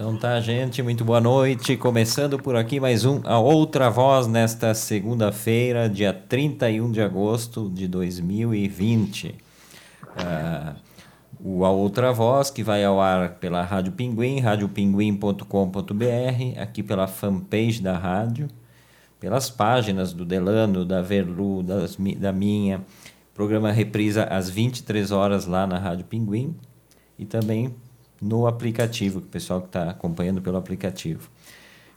Então tá, gente, muito boa noite. Começando por aqui mais um A Outra Voz nesta segunda-feira, dia 31 de agosto de 2020. Uh, o A Outra Voz, que vai ao ar pela Rádio Pinguim, radiopinguim.com.br, aqui pela fanpage da rádio, pelas páginas do Delano, da Verlu, das, da minha. Programa reprisa às 23 horas lá na Rádio Pinguim e também no aplicativo, o pessoal que está acompanhando pelo aplicativo.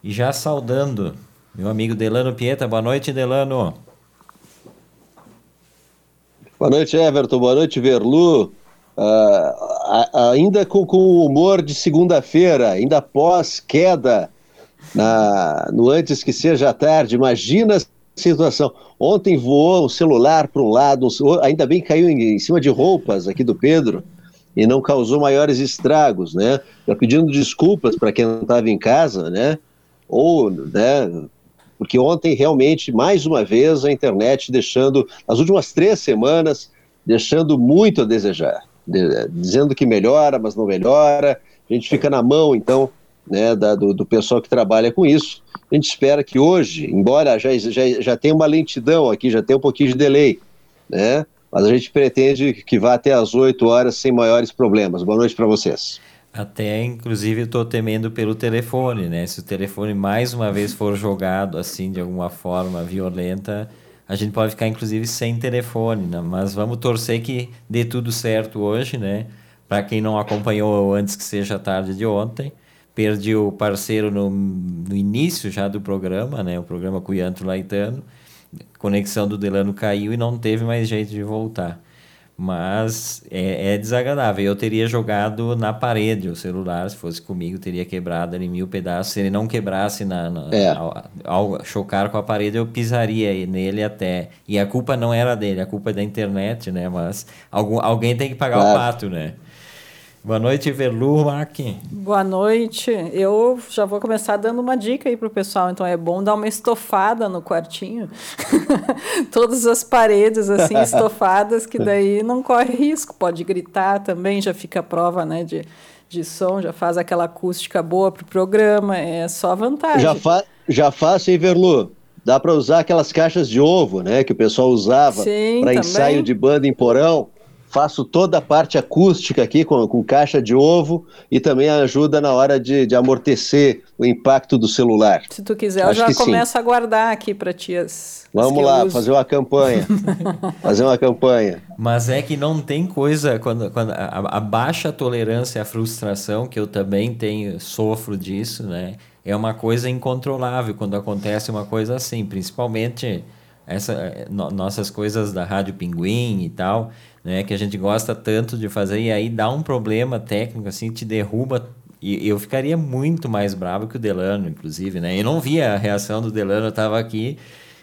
E já saudando meu amigo Delano Pieta. Boa noite, Delano. Boa noite, Everton. Boa noite, Verlu. Uh, ainda com, com o humor de segunda-feira, ainda pós queda na, no antes que seja tarde. Imagina a situação. Ontem voou um celular para um lado, ainda bem caiu em, em cima de roupas aqui do Pedro e não causou maiores estragos, né? Já pedindo desculpas para quem não estava em casa, né? Ou, né? Porque ontem realmente, mais uma vez, a internet deixando, nas últimas três semanas, deixando muito a desejar, de, dizendo que melhora, mas não melhora. A gente fica na mão, então, né, da, do, do, pessoal que trabalha com isso. A gente espera que hoje, embora já, já, já tenha uma lentidão aqui, já tenha um pouquinho de delay, né? Mas a gente pretende que vá até às 8 horas sem maiores problemas. Boa noite para vocês. Até, inclusive, estou temendo pelo telefone, né? Se o telefone mais uma vez for jogado assim de alguma forma violenta, a gente pode ficar, inclusive, sem telefone, né? Mas vamos torcer que dê tudo certo hoje, né? Para quem não acompanhou antes que seja tarde de ontem, perdi o parceiro no, no início já do programa, né? O programa Cuianto Laitano conexão do Delano caiu e não teve mais jeito de voltar. Mas é, é, desagradável. Eu teria jogado na parede o celular, se fosse comigo, teria quebrado em mil pedaços. Se ele não quebrasse na, na é. ao, ao, chocar com a parede, eu pisaria nele até. E a culpa não era dele, a culpa é da internet, né? Mas algum, alguém tem que pagar claro. o pato, né? Boa noite, Verlu Mac. Boa noite. Eu já vou começar dando uma dica aí pro pessoal. Então é bom dar uma estofada no quartinho. Todas as paredes assim estofadas, que daí não corre risco. Pode gritar também, já fica a prova, né, de, de som, já faz aquela acústica boa pro programa. É só vantagem. Já, fa já faço, hein, Verlu? Dá para usar aquelas caixas de ovo, né, que o pessoal usava para ensaio de banda em porão faço toda a parte acústica aqui com, com caixa de ovo e também ajuda na hora de, de amortecer o impacto do celular. Se tu quiser, Acho eu já começo sim. a guardar aqui para ti as. Vamos lá, fazer uma campanha. fazer uma campanha. Mas é que não tem coisa quando, quando a, a baixa tolerância à frustração, que eu também tenho, sofro disso, né? É uma coisa incontrolável quando acontece uma coisa assim, principalmente essa, no, nossas coisas da Rádio Pinguim e tal né? Que a gente gosta tanto de fazer e aí dá um problema técnico assim, te derruba e eu ficaria muito mais bravo que o Delano, inclusive, né? Eu não via a reação do Delano, eu estava aqui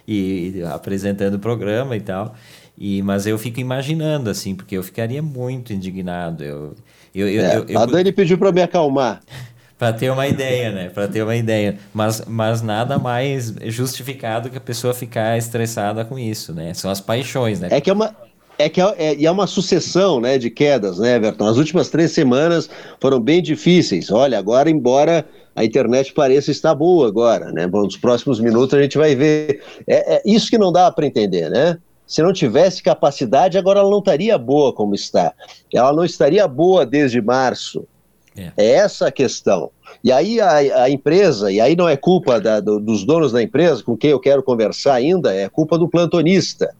e, e, apresentando o programa e tal. E, mas eu fico imaginando, assim, porque eu ficaria muito indignado. Eu, eu, é, eu, eu a Dani pediu para me acalmar. para ter uma ideia, né? Para ter uma ideia. Mas, mas nada mais justificado que a pessoa ficar estressada com isso, né? São as paixões, né? É que é uma, é que é, é, é, uma sucessão né, de quedas, né, Everton? As últimas três semanas foram bem difíceis. Olha, agora, embora a internet pareça estar boa agora, né? Bom, nos próximos minutos a gente vai ver. É, é isso que não dá para entender, né? Se não tivesse capacidade, agora ela não estaria boa como está. Ela não estaria boa desde março. É, é essa a questão. E aí a, a, empresa, e aí não é culpa da, do, dos donos da empresa, com quem eu quero conversar ainda, é culpa do plantonista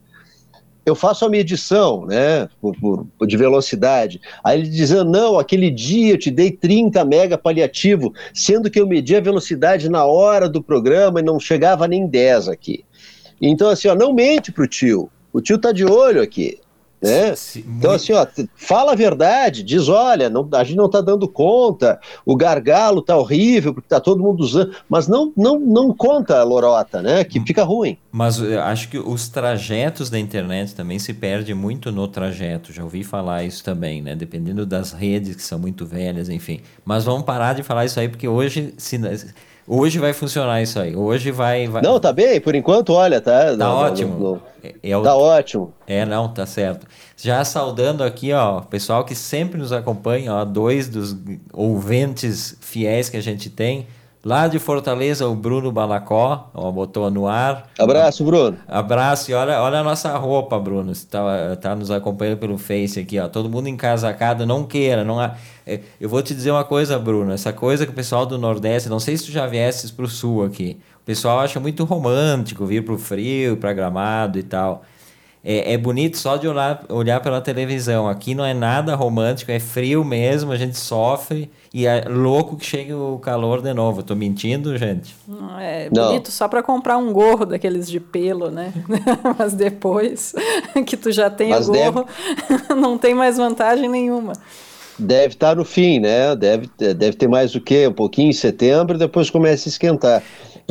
eu faço a medição, né, por, por, de velocidade. Aí ele dizendo, não, aquele dia eu te dei 30 mega paliativo, sendo que eu medi a velocidade na hora do programa e não chegava nem 10 aqui. Então, assim, ó, não mente pro tio. O tio tá de olho aqui. Né? Então, assim, ó, fala a verdade, diz: olha, não, a gente não está dando conta, o gargalo tá horrível, porque tá todo mundo usando, mas não, não, não conta a lorota, né? Que fica ruim. Mas eu acho que os trajetos da internet também se perde muito no trajeto. Já ouvi falar isso também, né? Dependendo das redes que são muito velhas, enfim. Mas vamos parar de falar isso aí porque hoje se Hoje vai funcionar isso aí. Hoje vai. vai... Não, tá bem, por enquanto, olha, tá. Tá não, ótimo. Não, não. É, é o... Tá ótimo. É, não, tá certo. Já saudando aqui, ó, o pessoal que sempre nos acompanha, ó, dois dos ouvintes fiéis que a gente tem. Lá de Fortaleza, o Bruno Balacó, ó, botou no ar. Abraço, Bruno. Abraço e olha, olha a nossa roupa, Bruno. Você tá, tá nos acompanhando pelo Face aqui, ó. Todo mundo encasacado, não queira, não há. É, eu vou te dizer uma coisa, Bruno. Essa coisa que o pessoal do Nordeste, não sei se tu já viesses pro Sul aqui. O pessoal acha muito romântico vir pro frio, para Gramado e tal é, é bonito só de olhar, olhar pela televisão. Aqui não é nada romântico, é frio mesmo, a gente sofre e é louco que chegue o calor de novo. Tô mentindo, gente? É bonito não. só para comprar um gorro daqueles de pelo, né? Mas depois que tu já tem Mas o gorro, deve... não tem mais vantagem nenhuma. Deve estar no fim, né? Deve, deve ter mais o quê? Um pouquinho em setembro, depois começa a esquentar.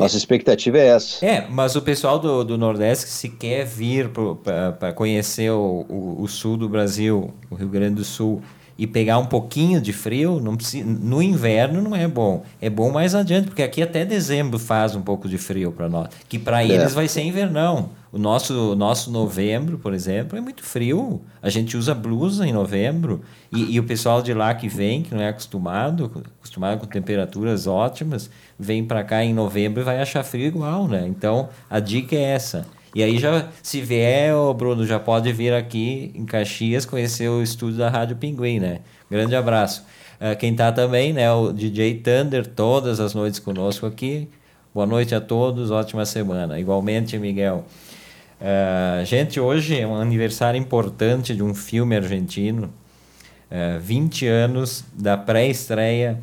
Nossa expectativa é essa. É, mas o pessoal do, do Nordeste, se quer vir para conhecer o, o, o, sul do Brasil, o Rio Grande do Sul, e pegar um pouquinho de frio, não precisa, no inverno não é bom. É bom mais adiante, porque aqui até dezembro faz um pouco de frio para nós. Que para é. eles vai ser invernão. O nosso, nosso novembro, por exemplo, é muito frio. A gente usa blusa em novembro. E, e o pessoal de lá que vem, que não é acostumado, acostumado com temperaturas ótimas, vem para cá em novembro e vai achar frio igual, né? Então, a dica é essa e aí já, se vier, o Bruno já pode vir aqui em Caxias conhecer o estúdio da Rádio Pinguim, né? Grande abraço. Uh, quem tá também, né? O DJ Thunder, todas as noites conosco aqui. Boa noite a todos, ótima semana. Igualmente, Miguel. Uh, gente, hoje é um aniversário importante de um filme argentino. Uh, 20 anos da pré-estreia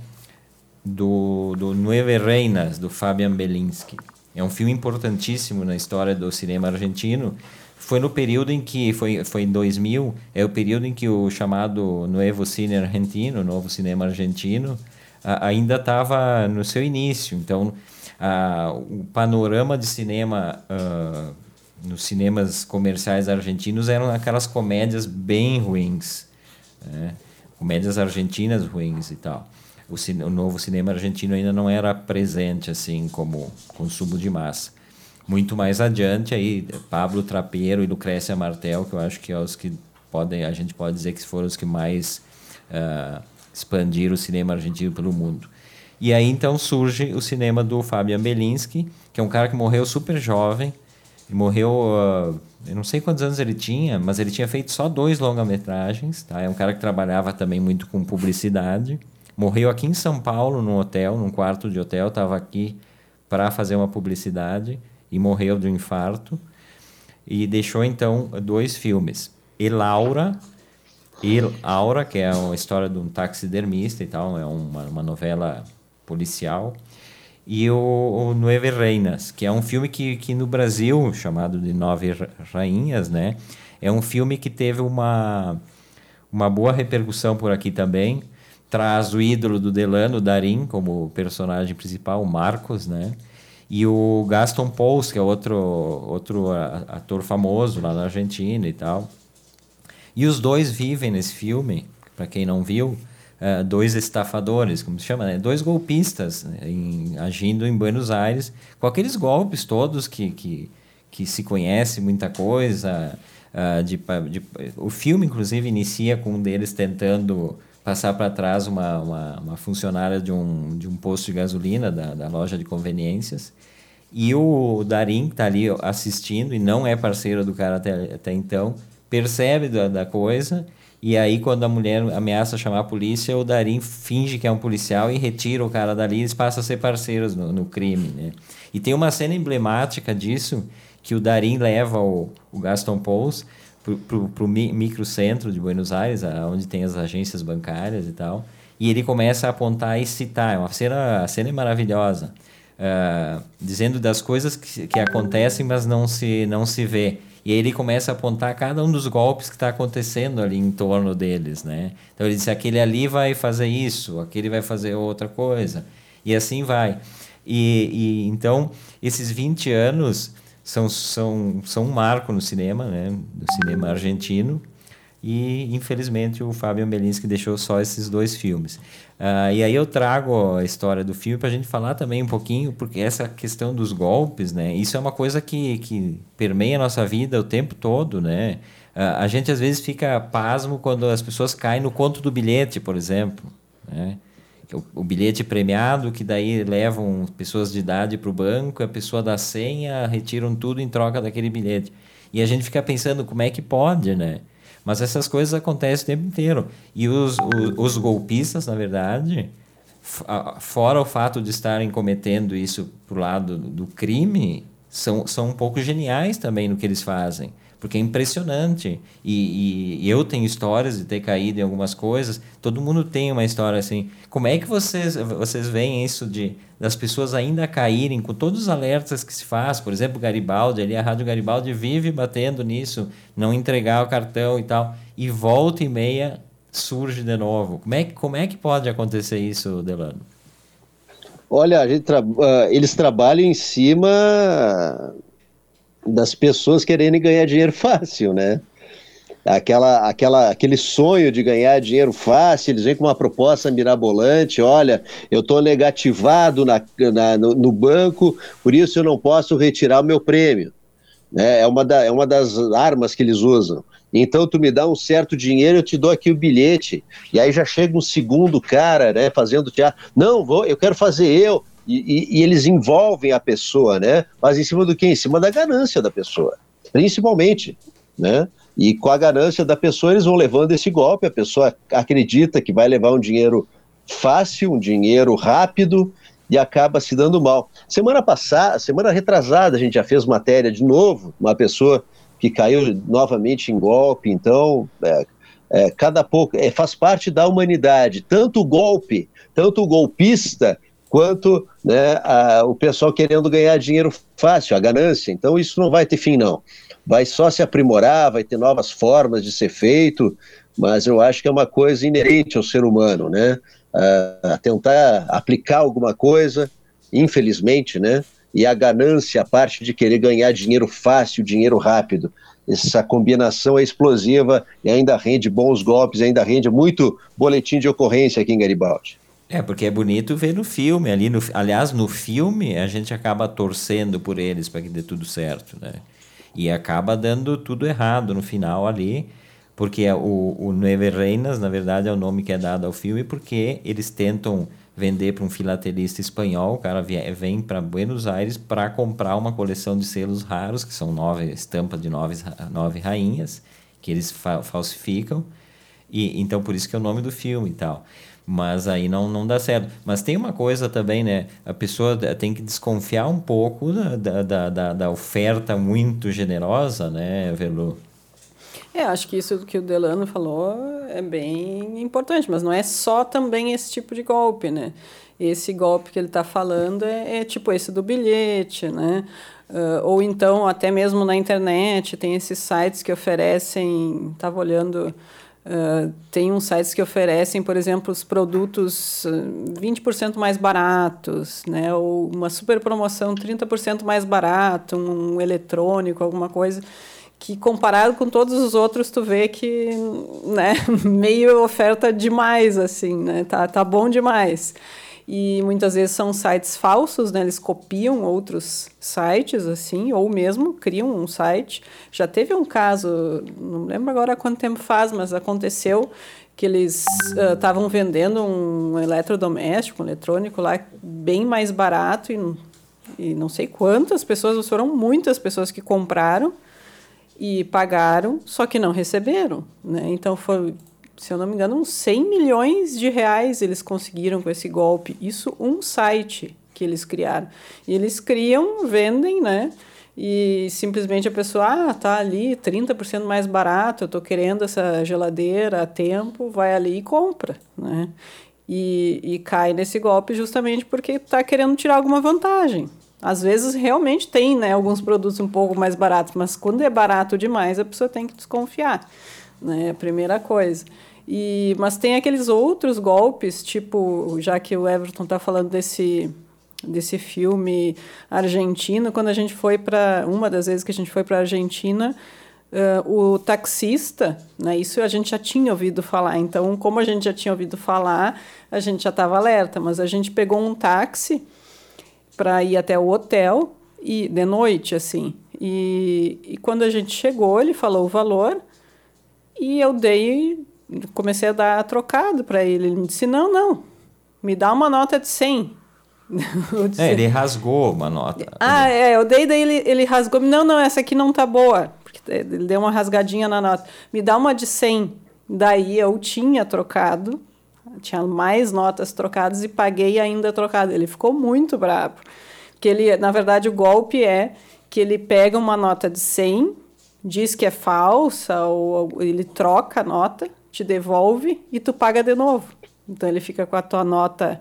do, do Nueve Reinas, do Fabian Belinsky. É um filme importantíssimo na história do cinema argentino. Foi no período em que, foi, foi em 2000, é o período em que o chamado Nuevo Cine Argentino, Novo Cinema Argentino, ainda estava no seu início. Então, a, o panorama de cinema uh, nos cinemas comerciais argentinos eram aquelas comédias bem ruins, né? comédias argentinas ruins e tal o, o novo cinema argentino ainda não era presente assim como consumo de massa. Muito mais adiante aí Pablo Trapeiro e Lucrécia Martel, que eu acho que é os que podem a gente pode dizer que foram os que mais uh, expandiram o cinema argentino pelo mundo. E aí então surge o cinema do Fabian Belinsky, que é um cara que morreu super jovem. Morreu, uh, eu não sei quantos anos ele tinha, mas ele tinha feito só dois longa-metragens. Tá? É um cara que trabalhava também muito com publicidade. Morreu aqui em São Paulo, num hotel, num quarto de hotel. Estava aqui para fazer uma publicidade e morreu de um infarto. E deixou então dois filmes: E Laura, e Aura, que é uma história de um taxidermista e tal, é uma, uma novela policial. E o, o Nueve Reinas, que é um filme que, que no Brasil, chamado de Nove Rainhas, né? É um filme que teve uma, uma boa repercussão por aqui também traz o ídolo do Delano, Darim, como personagem principal, o Marcos, né? E o Gaston Pauls, que é outro, outro ator famoso lá na Argentina e tal. E os dois vivem nesse filme, para quem não viu, uh, dois estafadores, como se chama, né? Dois golpistas né? em, agindo em Buenos Aires, com aqueles golpes todos que, que, que se conhece muita coisa. Uh, de, de, o filme, inclusive, inicia com um deles tentando passar para trás uma, uma, uma, funcionária de um, de um posto de gasolina da, da loja de conveniências. E o Darim, que está ali assistindo e não é parceiro do cara até, até então, percebe da, da coisa. E aí, quando a mulher ameaça chamar a polícia, o Darim finge que é um policial e retira o cara dali e eles passam a ser parceiros no, no crime. Né? E tem uma cena emblemática disso, que o Darim leva o, o Gaston Pauls para o microcentro de Buenos Aires, onde tem as agências bancárias e tal. E ele começa a apontar e citar. É uma cena, a cena é maravilhosa. Uh, dizendo das coisas que, que acontecem, mas não se, não se vê. E aí ele começa a apontar cada um dos golpes que está acontecendo ali em torno deles, né? Então ele diz, aquele ali vai fazer isso, aquele vai fazer outra coisa. E assim vai. E, e então, esses 20 anos são, são, são um marco no cinema, né? no cinema argentino. E, infelizmente, o Fábio Belinsky deixou só esses dois filmes. Uh, e aí eu trago a história do filme para a gente falar também um pouquinho, porque essa questão dos golpes, né? Isso é uma coisa que, que permeia a nossa vida o tempo todo, né? Uh, a gente às vezes fica pasmo quando as pessoas caem no conto do bilhete, por exemplo, né? O, o bilhete premiado, que daí levam pessoas de idade para o banco, a pessoa dá senha, retiram tudo em troca daquele bilhete. E a gente fica pensando como é que pode, né? Mas essas coisas acontecem o tempo inteiro. E os, os, os golpistas, na verdade, fora o fato de estarem cometendo isso pro lado do crime, são, são um pouco geniais também no que eles fazem porque é impressionante. E, e, e, eu tenho histórias de ter caído em algumas coisas. Todo mundo tem uma história assim. Como é que vocês, vocês veem isso de das pessoas ainda caírem com todos os alertas que se faz? Por exemplo, Garibaldi, ali a Rádio Garibaldi vive batendo nisso, não entregar o cartão e tal. E volta e meia surge de novo. Como é, como é que pode acontecer isso, Delano? Olha, tra uh, eles trabalham em cima das pessoas querendo ganhar dinheiro fácil, né? Aquela, aquela, aquele sonho de ganhar dinheiro fácil, eles vêm com uma proposta mirabolante, olha, eu estou negativado na, na no, no, banco, por isso eu não posso retirar o meu prêmio. Né? É, uma da, é uma das armas que eles usam. Então tu me dá um certo dinheiro, eu te dou aqui o bilhete. E aí já chega um segundo cara, né, fazendo teatro. Não, vou, eu quero fazer eu. E, e, e, eles envolvem a pessoa, né? Mas em cima do quê? Em cima da ganância da pessoa, principalmente, né? E com a ganância da pessoa, eles vão levando esse golpe. A pessoa acredita que vai levar um dinheiro fácil, um dinheiro rápido e acaba se dando mal. Semana passada, semana retrasada, a gente já fez matéria de novo, uma pessoa que caiu novamente em golpe. Então, é, é, cada pouco é, faz parte da humanidade. Tanto o golpe, tanto o golpista quanto né, a, o pessoal querendo ganhar dinheiro fácil, a ganância. Então isso não vai ter fim, não. Vai só se aprimorar, vai ter novas formas de ser feito, mas eu acho que é uma coisa inerente ao ser humano, né? A, a tentar aplicar alguma coisa, infelizmente, né? E a ganância, a parte de querer ganhar dinheiro fácil, dinheiro rápido. Essa combinação é explosiva e ainda rende bons golpes, ainda rende muito boletim de ocorrência aqui em Garibaldi. É, porque é bonito ver no filme. Ali no, aliás, no filme a gente acaba torcendo por eles para que dê tudo certo, né? E acaba dando tudo errado no final ali, porque o, o Nueve Reinas, na verdade, é o nome que é dado ao filme, porque eles tentam vender para um filatelista espanhol, o cara vem para Buenos Aires para comprar uma coleção de selos raros, que são nove estampas de nove, nove rainhas, que eles fa falsificam, e então por isso que é o nome do filme e tal. Mas aí não, não dá certo. Mas tem uma coisa também, né? A pessoa tem que desconfiar um pouco da, da, da, da oferta muito generosa, né, Velu? É, acho que isso que o Delano falou é bem importante, mas não é só também esse tipo de golpe, né? Esse golpe que ele está falando é, é, tipo esse do bilhete, né? Uh, ou então, até mesmo na internet, tem esses sites que oferecem. Estava olhando Uh, tem uns sites que oferecem, por exemplo, os produtos 20% mais baratos, né? ou uma super promoção 30% mais barato, um eletrônico, alguma coisa, que comparado com todos os outros, tu vê que né, meio oferta demais, assim, né? tá, tá bom demais e muitas vezes são sites falsos, né? Eles copiam outros sites, assim, ou mesmo criam um site. Já teve um caso, não lembro agora quanto tempo faz, mas aconteceu que eles estavam uh, vendendo um eletrodoméstico, um eletrônico lá, bem mais barato e, e não sei quantas pessoas, foram muitas pessoas que compraram e pagaram, só que não receberam, né? Então foi se eu não me engano, uns 100 milhões de reais eles conseguiram com esse golpe. Isso um site que eles criaram. E eles criam, vendem, né? E simplesmente a pessoa, ah, tá ali 30% mais barato, eu tô querendo essa geladeira a tempo, vai ali e compra, né? E, e cai nesse golpe justamente porque está querendo tirar alguma vantagem. Às vezes realmente tem né, alguns produtos um pouco mais baratos, mas quando é barato demais, a pessoa tem que desconfiar. Né? A primeira coisa. E, mas tem aqueles outros golpes, tipo, já que o Everton está falando desse desse filme argentino, quando a gente foi para uma das vezes que a gente foi para a Argentina, uh, o taxista, né, isso a gente já tinha ouvido falar. Então, como a gente já tinha ouvido falar, a gente já estava alerta. Mas a gente pegou um táxi para ir até o hotel e de noite, assim. E, e quando a gente chegou, ele falou o valor e eu dei, comecei a dar trocado para ele. Ele me disse: não, não, me dá uma nota de 100. Disse, é, ele rasgou uma nota. Ah, é, eu dei, daí ele, ele rasgou. Não, não, essa aqui não tá boa. Porque ele deu uma rasgadinha na nota. Me dá uma de 100. Daí eu tinha trocado, tinha mais notas trocadas e paguei ainda trocado. Ele ficou muito bravo. Porque ele, na verdade, o golpe é que ele pega uma nota de 100, diz que é falsa, ou ele troca a nota, te devolve e tu paga de novo. Então ele fica com a tua nota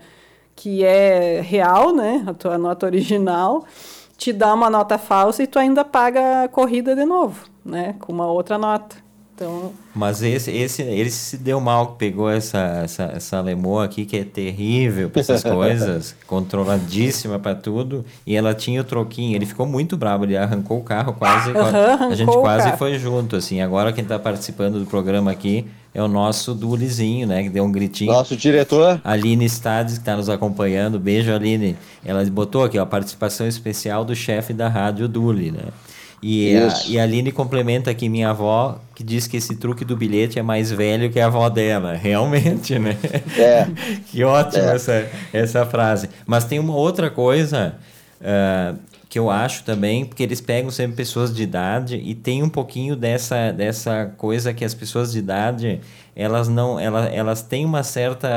que é real, né? A tua nota original, te dá uma nota falsa e tu ainda paga a corrida de novo, né? Com uma outra nota. Então... Mas esse, esse, ele se deu mal que pegou essa, essa, essa lemoa aqui, que é terrível para essas coisas, controladíssima para tudo, e ela tinha o troquinho. Ele ficou muito bravo, ele arrancou o carro quase. Uhum, a gente quase foi junto, assim. Agora quem está participando do programa aqui é o nosso Dulizinho, né? Que deu um gritinho. Nosso diretor. Aline Stades, que está nos acompanhando. Beijo, Aline. Ela botou aqui, ó, a participação especial do chefe da rádio Duli, né? E a, e a Aline complementa aqui minha avó, que diz que esse truque do bilhete é mais velho que a avó dela. Realmente, né? É. que ótimo é. essa, essa frase. Mas tem uma outra coisa uh, que eu acho também, porque eles pegam sempre pessoas de idade e tem um pouquinho dessa, dessa coisa que as pessoas de idade, elas não, elas, elas têm uma certa...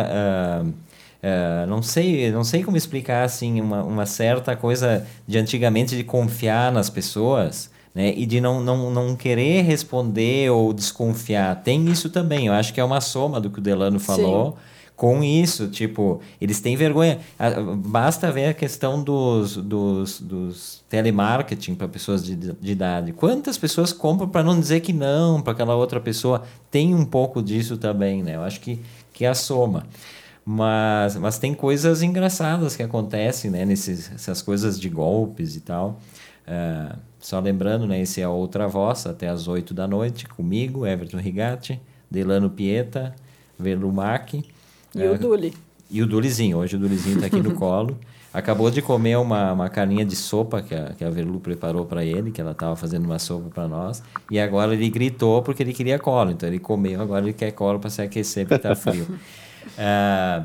Uh, Uh, não sei não sei como explicar assim uma, uma certa coisa de antigamente de confiar nas pessoas né e de não, não, não querer responder ou desconfiar. Tem isso também eu acho que é uma soma do que o Delano falou Sim com isso. Tipo, eles têm vergonha. Basta ver a questão dos, dos, dos telemarketing para pessoas de, de idade. Quantas pessoas compram para não dizer que não para aquela outra pessoa? Tem um pouco disso também, né? Eu acho que, que é a soma. Mas, mas tem coisas engraçadas que acontecem, né? Nesses, essas coisas de golpes e tal. Uh, só lembrando, né? Esse é outra voz, até às 8 da noite, comigo, Everton Rigatti, Delano Pieta, Velumac. E é, o Duli. E o Dulizinho. Hoje o Dulizinho está aqui no colo. Acabou de comer uma, uma carninha de sopa que a, que a Verlu preparou para ele, que ela estava fazendo uma sopa para nós. E agora ele gritou porque ele queria colo. Então ele comeu, agora ele quer colo para se aquecer porque está frio. ah,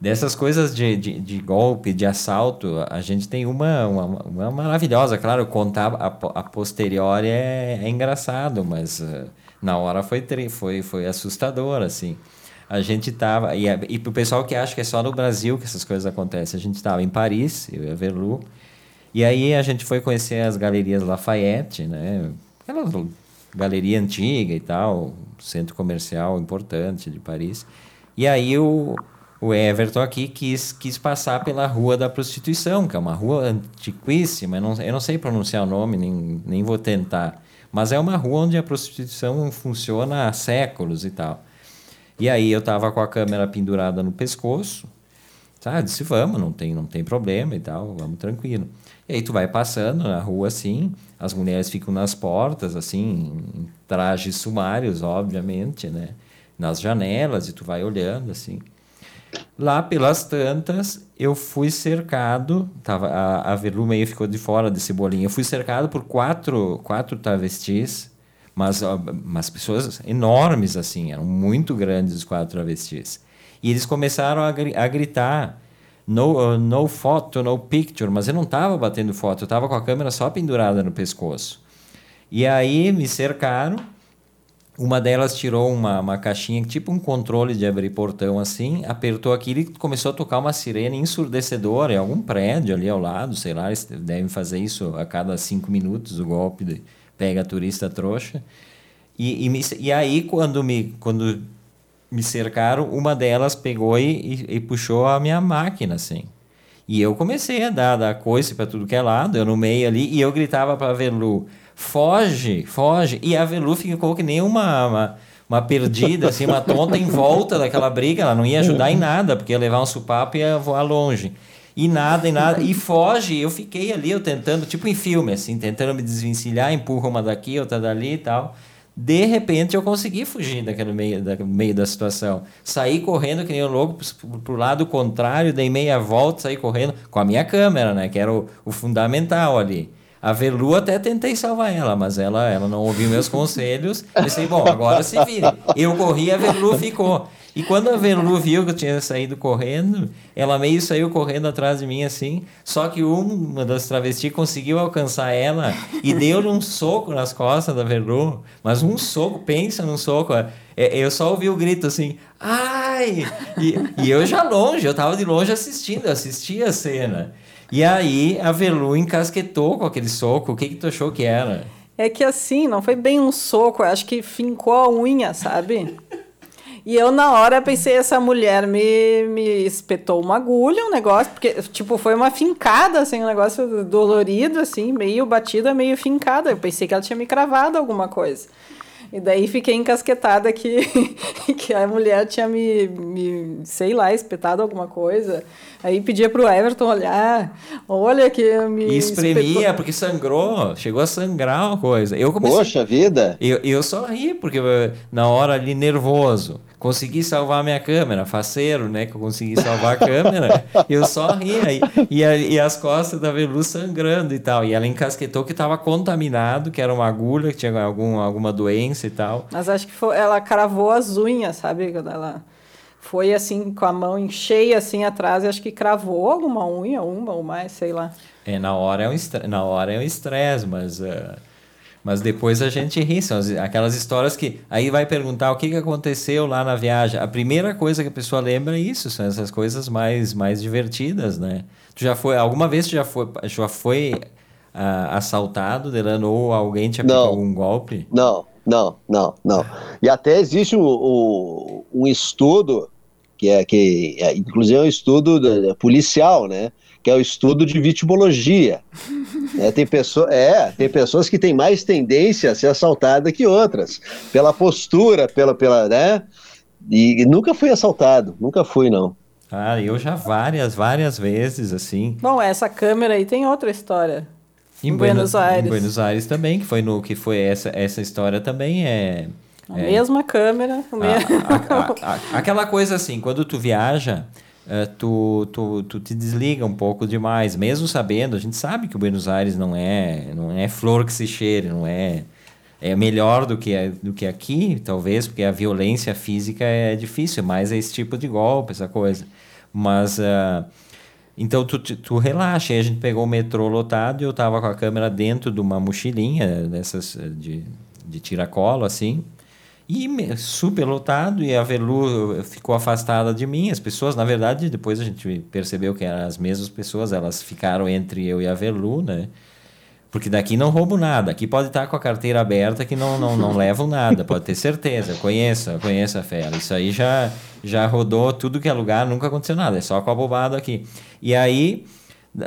dessas coisas de, de, de, golpe, de assalto, a gente tem uma, uma, uma maravilhosa. Claro, contar a, a posteriori é, é engraçado, mas uh, na hora foi, foi, foi assustador, assim a gente estava. E, e para o pessoal que acha que é só no Brasil que essas coisas acontecem, a gente estava em Paris, eu e a Verlu. E aí a gente foi conhecer as galerias Lafayette, né? Aquela galeria antiga e tal, centro comercial importante de Paris. E aí o, o Everton aqui quis, quis passar pela Rua da Prostituição, que é uma rua antiquíssima, eu não, eu não sei pronunciar o nome, nem, nem vou tentar. Mas é uma rua onde a prostituição funciona há séculos e tal. E aí eu tava com a câmera pendurada no pescoço, sabe? Disse, vamos, não tem, não tem problema e tal, vamos tranquilo. E aí tu vai passando na rua assim, as mulheres ficam nas portas, assim, em trajes sumários, obviamente, né? Nas janelas, e tu vai olhando, assim. Lá pelas tantas, eu fui cercado, tava, a, a Verlu meio ficou de fora desse bolinho, eu fui cercado por quatro, quatro travestis, mas, mas pessoas enormes assim, eram muito grandes os quatro travestis. E eles começaram a, a gritar no, uh, no photo, no picture, mas eu não estava batendo foto, eu estava com a câmera só pendurada no pescoço. E aí me cercaram, uma delas tirou uma, uma caixinha, tipo um controle de abrir portão assim, apertou aquilo e começou a tocar uma sirene ensurdecedora em algum prédio ali ao lado, sei lá, eles devem fazer isso a cada cinco minutos, o golpe de, pega turista trouxa. E, e, me, e aí, quando me, quando me cercaram, uma delas pegou e, e, e puxou a minha máquina, assim. E eu comecei a dar, dar coice para tudo que é lado, eu no meio ali, e eu gritava para a Velu, foge, foge. E a Velu ficou que nem uma, uma, uma, perdida, assim, uma tonta em volta daquela briga, ela não ia ajudar em nada, porque ia levar um supapo e ia voar longe. E nada, e nada. E foge. Eu fiquei ali, eu tentando, tipo em filme, assim, tentando me desvencilhar, empurra uma daqui, outra dali e tal. De repente eu consegui fugir daquele meio, da, meio da situação. Saí correndo que nem um louco pro, pro lado contrário, dei meia volta, saí correndo com a minha câmera, né? Que era o, o fundamental ali. A Velu até tentei salvar ela, mas ela, ela não ouviu meus conselhos. Pensei, bom, agora se vire. Eu corri, a Velu ficou. E quando a Velu viu que eu tinha saído correndo, ela meio saiu correndo atrás de mim assim. Só que uma das travestis conseguiu alcançar ela e deu-lhe um soco nas costas da Velu. Mas um soco, pensa num soco. É, eu só ouvi o grito assim, ai! E, e eu já longe, eu tava de longe assistindo, assisti a cena. E aí a Velu encasquetou com aquele soco. O que, que tu achou que era? É que assim, não foi bem um soco, acho que fincou a unha, sabe? E eu, na hora, pensei, essa mulher me, me espetou uma agulha, um negócio, porque, tipo, foi uma fincada, assim, um negócio dolorido, assim, meio batida, meio fincada. Eu pensei que ela tinha me cravado alguma coisa. E daí fiquei encasquetada que, que a mulher tinha me, me, sei lá, espetado alguma coisa. Aí pedia pro Everton olhar, olha que me. E espremia, espetou. porque sangrou, chegou a sangrar uma coisa. Eu comecei, Poxa vida! Eu, eu só ri, porque na hora ali nervoso consegui salvar minha câmera, faceiro, né? Que eu consegui salvar a câmera, eu só ria. E, e, e, as costas da Velu sangrando e tal. E ela encasquetou que estava contaminado, que era uma agulha, que tinha algum, alguma doença e tal. Mas acho que foi, ela cravou as unhas, sabe? Quando ela foi assim, com a mão cheia assim atrás, e acho que cravou alguma unha, uma ou mais, sei lá. É, na hora é um, na hora é um estresse, mas... Uh mas depois a gente ri, são aquelas histórias que aí vai perguntar o que, aconteceu lá na viagem. A primeira coisa que a pessoa lembra é isso, são essas coisas mais, mais divertidas, né? Tu já foi, alguma vez tu já foi, já foi uh, assaltado, Delano, ou alguém te aplicou algum golpe? Não, não, não, não. E até existe um, um, um estudo que é que é, inclusive é um estudo policial, né? Que é o estudo de vitimologia. É, tem, pessoa, é, tem pessoas que têm mais tendência a ser assaltada que outras, pela postura, pela, pela, né? E, e nunca fui assaltado, nunca fui, não. Ah, eu já várias, várias vezes, assim. Bom, essa câmera aí tem outra história. Em, em Buenos, Buenos Aires. Em Buenos Aires também, que foi no que foi essa, essa história também é. A é, mesma câmera. A, a, a, aquela coisa assim, quando tu viaja, uh, tu, tu, tu te desliga um pouco demais, mesmo sabendo, a gente sabe que o Buenos Aires não é, não é flor que se cheire, não é é melhor do que, do que aqui, talvez, porque a violência física é difícil, mas é esse tipo de golpe, essa coisa. Mas, uh, então, tu, tu relaxa. Aí a gente pegou o metrô lotado e eu tava com a câmera dentro de uma mochilinha dessas de, de tiracolo, assim. E super lotado, e a Velu ficou afastada de mim. As pessoas, na verdade, depois a gente percebeu que eram as mesmas pessoas, elas ficaram entre eu e a Velu, né? Porque daqui não roubo nada. Aqui pode estar com a carteira aberta que não, não, não levam nada, pode ter certeza. Conheça, conheça a fera. Isso aí já, já rodou tudo que é lugar, nunca aconteceu nada. É só com a bobada aqui. E aí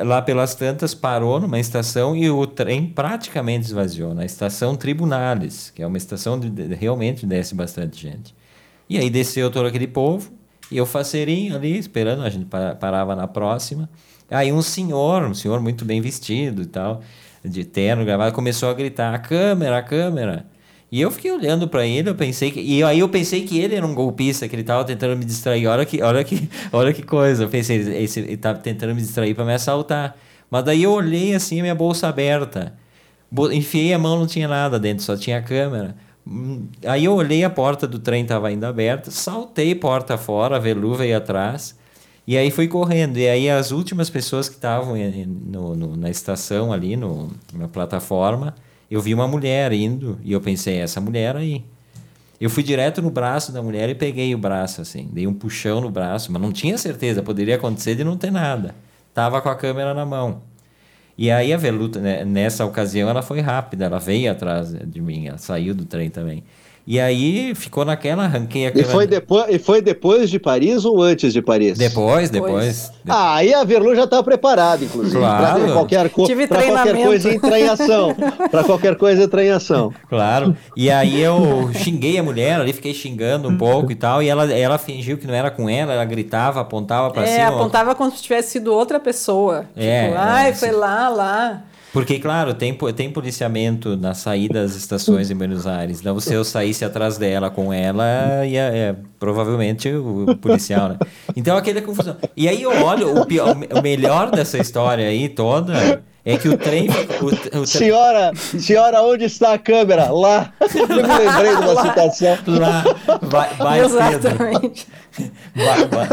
lá pelas tantas parou numa estação e o trem praticamente esvaziou na estação Tribunales, que é uma estação de, de, realmente desce bastante gente. E aí desceu todo aquele povo e eu faceirinho ali esperando, a gente parava na próxima. Aí um senhor, um senhor muito bem vestido e tal, de terno, gravado, começou a gritar: "A câmera, a câmera!" E eu fiquei olhando para ele, eu pensei que. E aí eu pensei que ele era um golpista, que ele tava tentando me distrair. Olha que, olha que, olha que coisa. Eu pensei, ele, ele tava tentando me distrair para me assaltar. Mas daí eu olhei assim minha bolsa aberta. Enfiei a mão, não tinha nada dentro, só tinha a câmera. Hum, aí eu olhei a porta do trem estava ainda aberta, saltei porta fora, a Velu veio atrás. E aí fui correndo. E aí as últimas pessoas que estavam na estação ali, no, na plataforma, eu vi uma mulher indo e eu pensei, essa mulher aí. Eu fui direto no braço da mulher e peguei o braço, assim. Dei um puxão no braço, mas não tinha certeza. Poderia acontecer de não ter nada. Tava com a câmera na mão. E aí a Veluta, né, nessa ocasião, ela foi rápida. Ela veio atrás de mim. Ela saiu do trem também. E aí ficou naquela, arranquei aquela... E foi, depois, e foi depois de Paris ou antes de Paris? Depois, depois. Ah, aí a Verlu já estava preparada, inclusive. Claro. Para qualquer, co qualquer coisa entrar em ação. para qualquer coisa entrar em ação. Claro. E aí eu xinguei a mulher ali, fiquei xingando um pouco e tal. E ela, ela fingiu que não era com ela, ela gritava, apontava para é, cima. É, apontava como se tivesse sido outra pessoa. É, tipo, ai, é, foi lá, lá. Porque, claro, tem, tem policiamento na saída das estações em Buenos Aires. Então, se eu saísse atrás dela com ela, ia, é, provavelmente o policial, né? Então, aquela confusão. E aí eu olho, o, pior, o melhor dessa história aí toda é que o trem. O, o senhora, senhora, onde está a câmera? Lá. Eu me lembrei de uma lá, citação. Lá, vai, vai Exatamente. Vai, vai.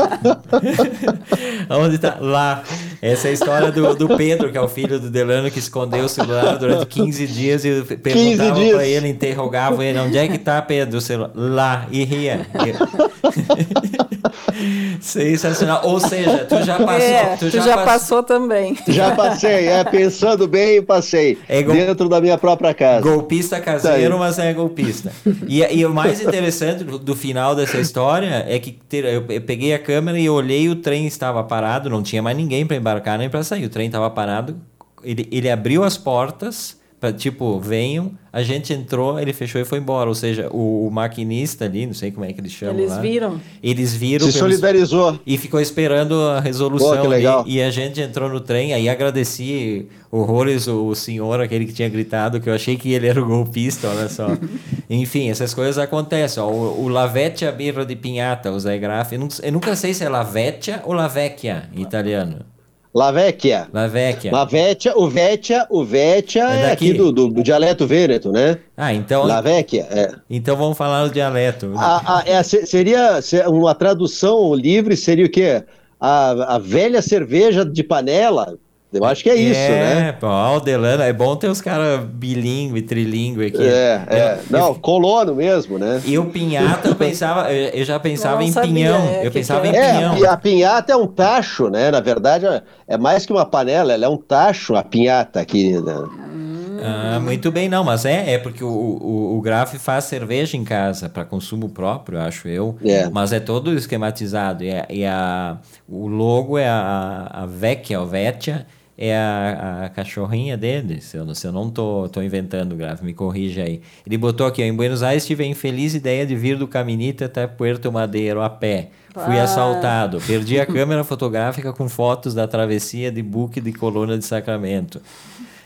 Onde está? Lá. Essa é a história do, do Pedro, que é o filho do Delano, que escondeu o celular durante 15 dias e perguntava para ele, interrogava ele, onde é que está Pedro? O celular? Lá. E ria. Sensacional. Ou seja, tu já passou. É, tu, tu já, já pass... passou também. Já passei, é, pensando bem, passei. É gol... Dentro da minha própria casa. Golpista caseiro, tá mas é golpista. E, e o mais interessante do, do, final dessa história é que ter, eu, eu, peguei a câmera e olhei, o trem estava parado, não tinha mais ninguém para embarcar nem para sair. O trem estava parado. Ele, ele abriu as portas Pra, tipo, venham, a gente entrou, ele fechou e foi embora. Ou seja, o, o maquinista ali, não sei como é que eles chamam Eles lá, viram. Eles viram. Se pelos, solidarizou. E ficou esperando a resolução. Pô, que legal. Ali, e a gente entrou no trem, aí agradeci horrores o, o senhor, aquele que tinha gritado, que eu achei que ele era o golpista, olha só. Enfim, essas coisas acontecem. Ó, o, o Lavetia Birra de Pinhata, o Zé Graff. Eu, eu nunca sei se é Lavetia ou Lavecchia em italiano. La Vecchia. La Vecchia. La Vecchia, o Vecchia, o Vecchia é, é aqui do, do, do, dialeto vêneto, né? Ah, então. La Vecchia, é. Então vamos falar o dialeto. A, a, é, seria uma tradução livre, seria o quê? A, a velha cerveja de panela, eu acho que é isso, é, né? É, pô, Aldelano, é bom ter os caras bilíngue, trilingue aqui. É, é. Não, colono mesmo, né? E o pinhata, eu pensava, eu já pensava em sabia, pinhão. É, eu pensava que em é, pinhão. a pinhata é um tacho, né? Na verdade, é mais que uma panela, ela é um tacho, a pinhata aqui. Né? Ah, muito bem, não, mas é, é porque o, o, o Graf faz cerveja em casa para consumo próprio, acho eu. É. Mas é todo esquematizado. E, a, e a, o logo é a, a Vecchia, o Vecchia, é a, a cachorrinha dele, se eu, se eu não tô, tô inventando, Graf, me corrija aí. Ele botou aqui, ó, em Buenos Aires tive a infeliz ideia de vir do Caminito até Puerto Madeiro a pé. Fui Ah. assaltado, perdi a câmera fotográfica com fotos da travessia de buque de Colônia de Sacramento.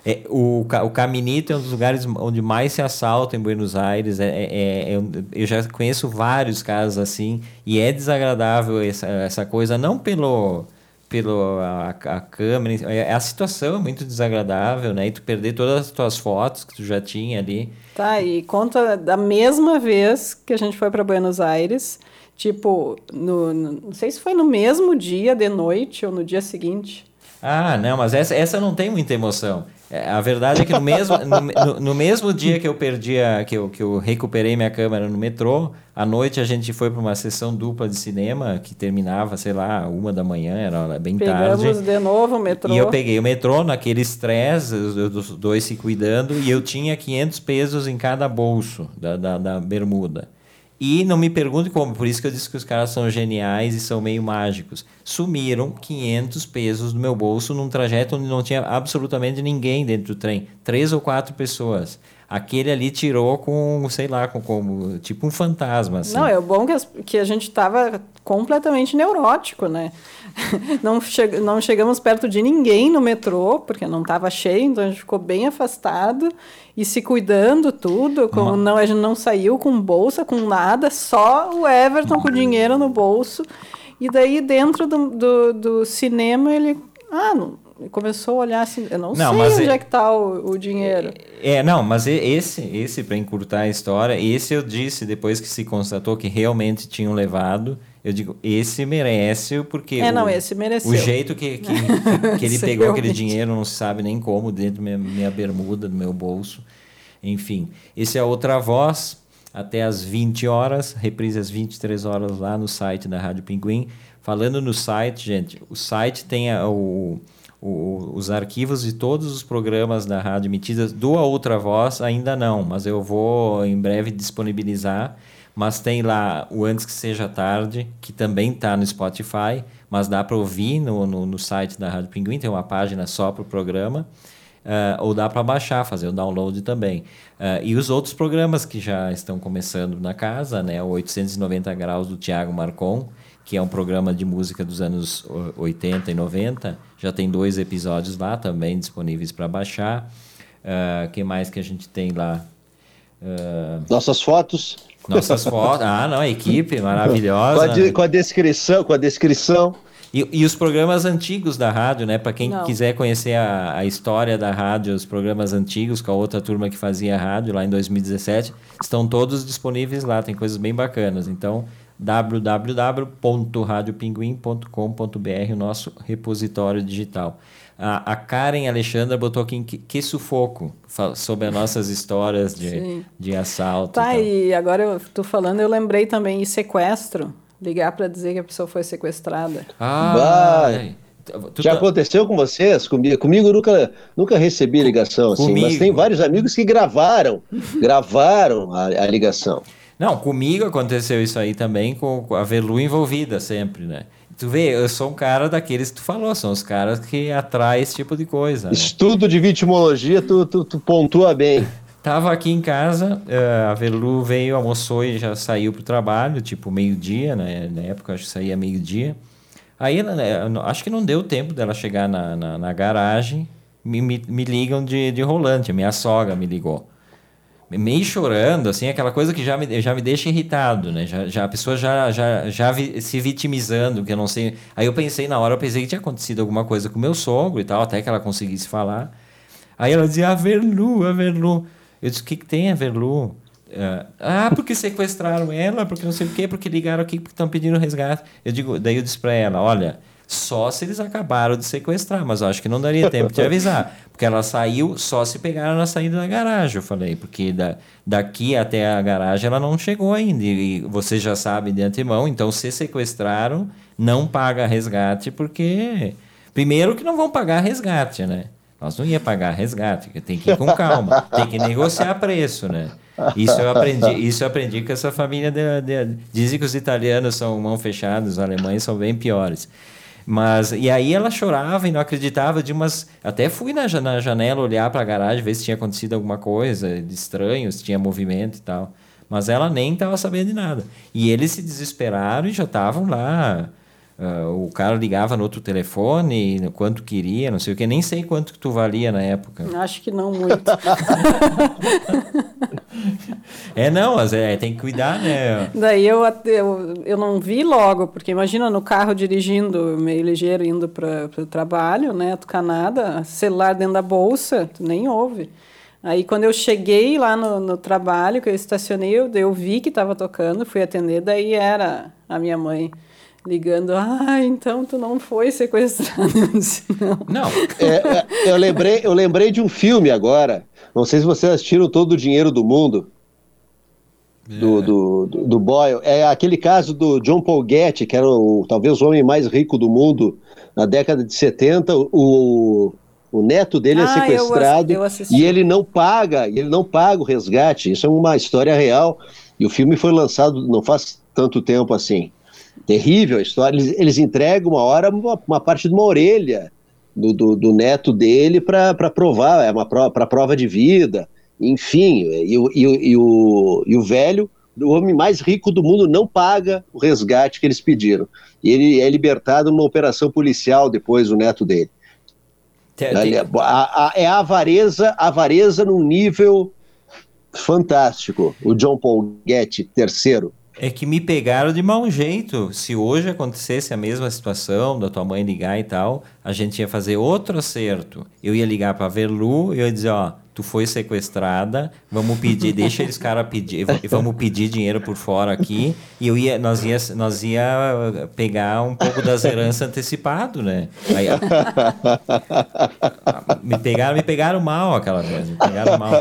É, o, o Caminito é um dos lugares onde mais se assalta em Buenos Aires. É, é- é- é eu já conheço vários casos assim e é desagradável essa, essa coisa, não pelo pelo a, a câmera, é- a situação é muito desagradável, né? E tu perder todas as tuas fotos que tu já tinha ali. Tá, e conta da mesma vez que a gente foi para Buenos Aires, tipo, no, no- não sei se foi no mesmo dia de noite ou no dia seguinte. Ah, não, mas essa, essa não tem muita emoção. É, A verdade é que no mesmo, no, no- mesmo dia que eu perdi a, que eu, que eu recuperei minha câmera no metrô, à noite a gente foi para uma sessão dupla de cinema que terminava, sei lá, uma da manhã, era bem Pegamos tarde. de novo o metrô. E eu peguei o metrô naquele estresse, os dois se cuidando, e eu tinha 500 pesos em cada bolso da, da, da bermuda. E não me pergunte como, por isso que eu disse que os caras são geniais e são meio mágicos. Sumiram 500 pesos do meu bolso num trajeto onde não tinha absolutamente ninguém dentro do trem. Três ou quatro pessoas. Aquele ali tirou com, sei lá, com como, tipo um fantasma. Assim. Não, é o bom que, as- que a gente estava completamente neurótico, né? Não, che não chegamos perto de ninguém no metrô, porque não estava cheio, então a gente ficou bem afastado e se cuidando tudo. Como não, a gente não saiu com bolsa, com nada, só o Everton com dinheiro no bolso. E daí, dentro do, do, do cinema, ele. Ah, não, ele começou a olhar assim. Eu não, Não, sei onde é- é que está o, o dinheiro. É, não, mas esse, esse para encurtar a história, esse eu disse depois que se constatou que realmente tinham levado. Eu digo, esse merece, porque. É, o, não, esse mereceu. O jeito que, que, que, ele pegou aquele dinheiro, não se sabe nem como, dentro da minha, minha bermuda, do meu bolso. Enfim, esse é outra voz, até às 20 horas, reprise às 23 horas lá no site da Rádio Pinguim. Falando no site, gente, o site tem a- o, os arquivos de todos os programas da rádio emitidos do A Outra Voz ainda não, mas eu vou em breve disponibilizar. Mas tem lá o Antes Que Seja Tarde, que também está no Spotify, mas dá para ouvir no, no, no, site da Rádio Pinguim, tem uma página só para o programa. Uh, ou dá para baixar, fazer o download também. Uh, e os outros programas que já estão começando na casa, né? O 890 Graus do Tiago Marcon, que é um programa de música dos anos 80 e 90. Já tem dois episódios lá também disponíveis para baixar. O uh, que mais que a gente tem lá? Uh... Nossas fotos. Nossas fotos. Ah, não, a equipe maravilhosa. com, a de, com a descrição, com a descrição. E, e, os programas antigos da rádio, né? Para quem Não. quiser conhecer a, a, história da rádio, os programas antigos com a outra turma que fazia rádio lá em 2017, estão todos disponíveis lá, tem coisas bem bacanas. Então, www.radiopinguim.com.br, o nosso repositório digital. A, a Karen Alexandra botou aqui que, que sufoco sobre as nossas histórias de, de assalto. Tá, e, e agora eu tô falando, eu lembrei também de sequestro. Ligar para dizer que a pessoa foi sequestrada. Ah, Vai. Já tá... aconteceu com vocês? Comigo, comigo nunca, nunca recebi ligação assim, comigo. mas tem vários amigos que gravaram, gravaram a, a ligação. Não, comigo aconteceu isso aí também, com a Velu envolvida sempre, né? Tu vê, eu sou um cara daqueles que tu falou, são os caras que atraem esse tipo de coisa. Né? Estudo de vitimologia, tu, tu, tu pontua bem. Tava aqui em casa, uh, a Velu veio, almoçou e já saiu pro trabalho, tipo meio-dia, né? Na época acho que saía meio-dia. Aí né, acho que não deu tempo dela chegar na, na, na garagem, me, me, me, ligam de, de rolante, minha sogra me ligou. Meio chorando, assim, aquela coisa que já me, já me deixa irritado, né? Já, já, a pessoa já, já, já vi, se vitimizando, que eu não sei. Aí eu pensei, na hora, eu pensei que tinha acontecido alguma coisa com meu sogro e tal, até que ela conseguisse falar. Aí ela dizia, a Verlu, a Verlu. Eu disse, o que, que tem a Verlu? Uh, ah, porque sequestraram ela, porque não sei o quê, porque ligaram aqui, porque estão pedindo resgate. Eu digo, daí eu disse para ela, olha, só se eles acabaram de sequestrar, mas eu acho que não daria tempo de avisar. Porque ela saiu só se pegaram na saída da garagem, eu falei, porque da, daqui até a garagem ela não chegou ainda. E você já sabe de antemão, então se sequestraram, não paga resgate, porque. Primeiro que não vão pagar resgate, né? Nós não ia pagar resgate, tem que ir com calma, tem que negociar preço, né? Isso eu aprendi, isso eu aprendi com essa família de, de, dizem que os italianos são mão fechada, os alemães são bem piores. Mas e aí ela chorava e não acreditava de umas, até fui na, na janela olhar para a garagem ver se tinha acontecido alguma coisa de estranho, se tinha movimento e tal. Mas ela nem estava sabendo de nada. E eles se desesperaram e já estavam lá Uh, o cara ligava no outro telefone, quanto queria, não sei o que, nem sei quanto que tu valia na época. Acho que não muito. é, não, mas é, tem que cuidar, né? Daí eu, eu, eu não vi logo, porque imagina no carro dirigindo, meio ligeiro, indo para o trabalho, né? Tocar nada, celular dentro da bolsa, tu nem ouve. Aí quando eu cheguei lá no, no trabalho, que eu estacionei, eu, eu vi que estava tocando, fui atender, daí era a minha mãe ligando, ah, então tu não foi sequestrado. não. não. É, é, eu, lembrei, eu lembrei de um filme agora, não sei se vocês assistiram Todo o Dinheiro do Mundo, do, é. do, do, do, Boyle. É aquele caso do John Paul Getty, que era o, talvez o homem mais rico do mundo na década de 70. O, o neto dele é ah, é sequestrado eu, eu e ele não paga, ele não paga o resgate. Isso é uma história real. E o filme foi lançado não faz tanto tempo assim terrível a história. Eles, eles entregam uma hora uma, uma, parte de uma orelha do, do, do neto dele para provar, é uma prova, para prova de vida, enfim. E, e, e, o, e o velho, o homem mais rico do mundo, não paga o resgate que eles pediram. E ele é libertado numa operação policial depois, o neto dele. Tem, tem... A, a, é a avareza, a avareza num nível fantástico. O John Paul Getty, terceiro. É que me pegaram de mau jeito. Se hoje acontecesse a mesma situação da tua mãe ligar e tal, a gente ia fazer outro acerto. Eu ia ligar para Verlu e eu ia dizer, ó, tu foi sequestrada, vamos pedir, deixa eles cara pedir, vamos pedir dinheiro por fora aqui, e eu ia, nós ia, nós ia pegar um pouco das heranças antecipado, né? Aí, me pegaram, me pegaram mal aquela vez, me pegaram mal.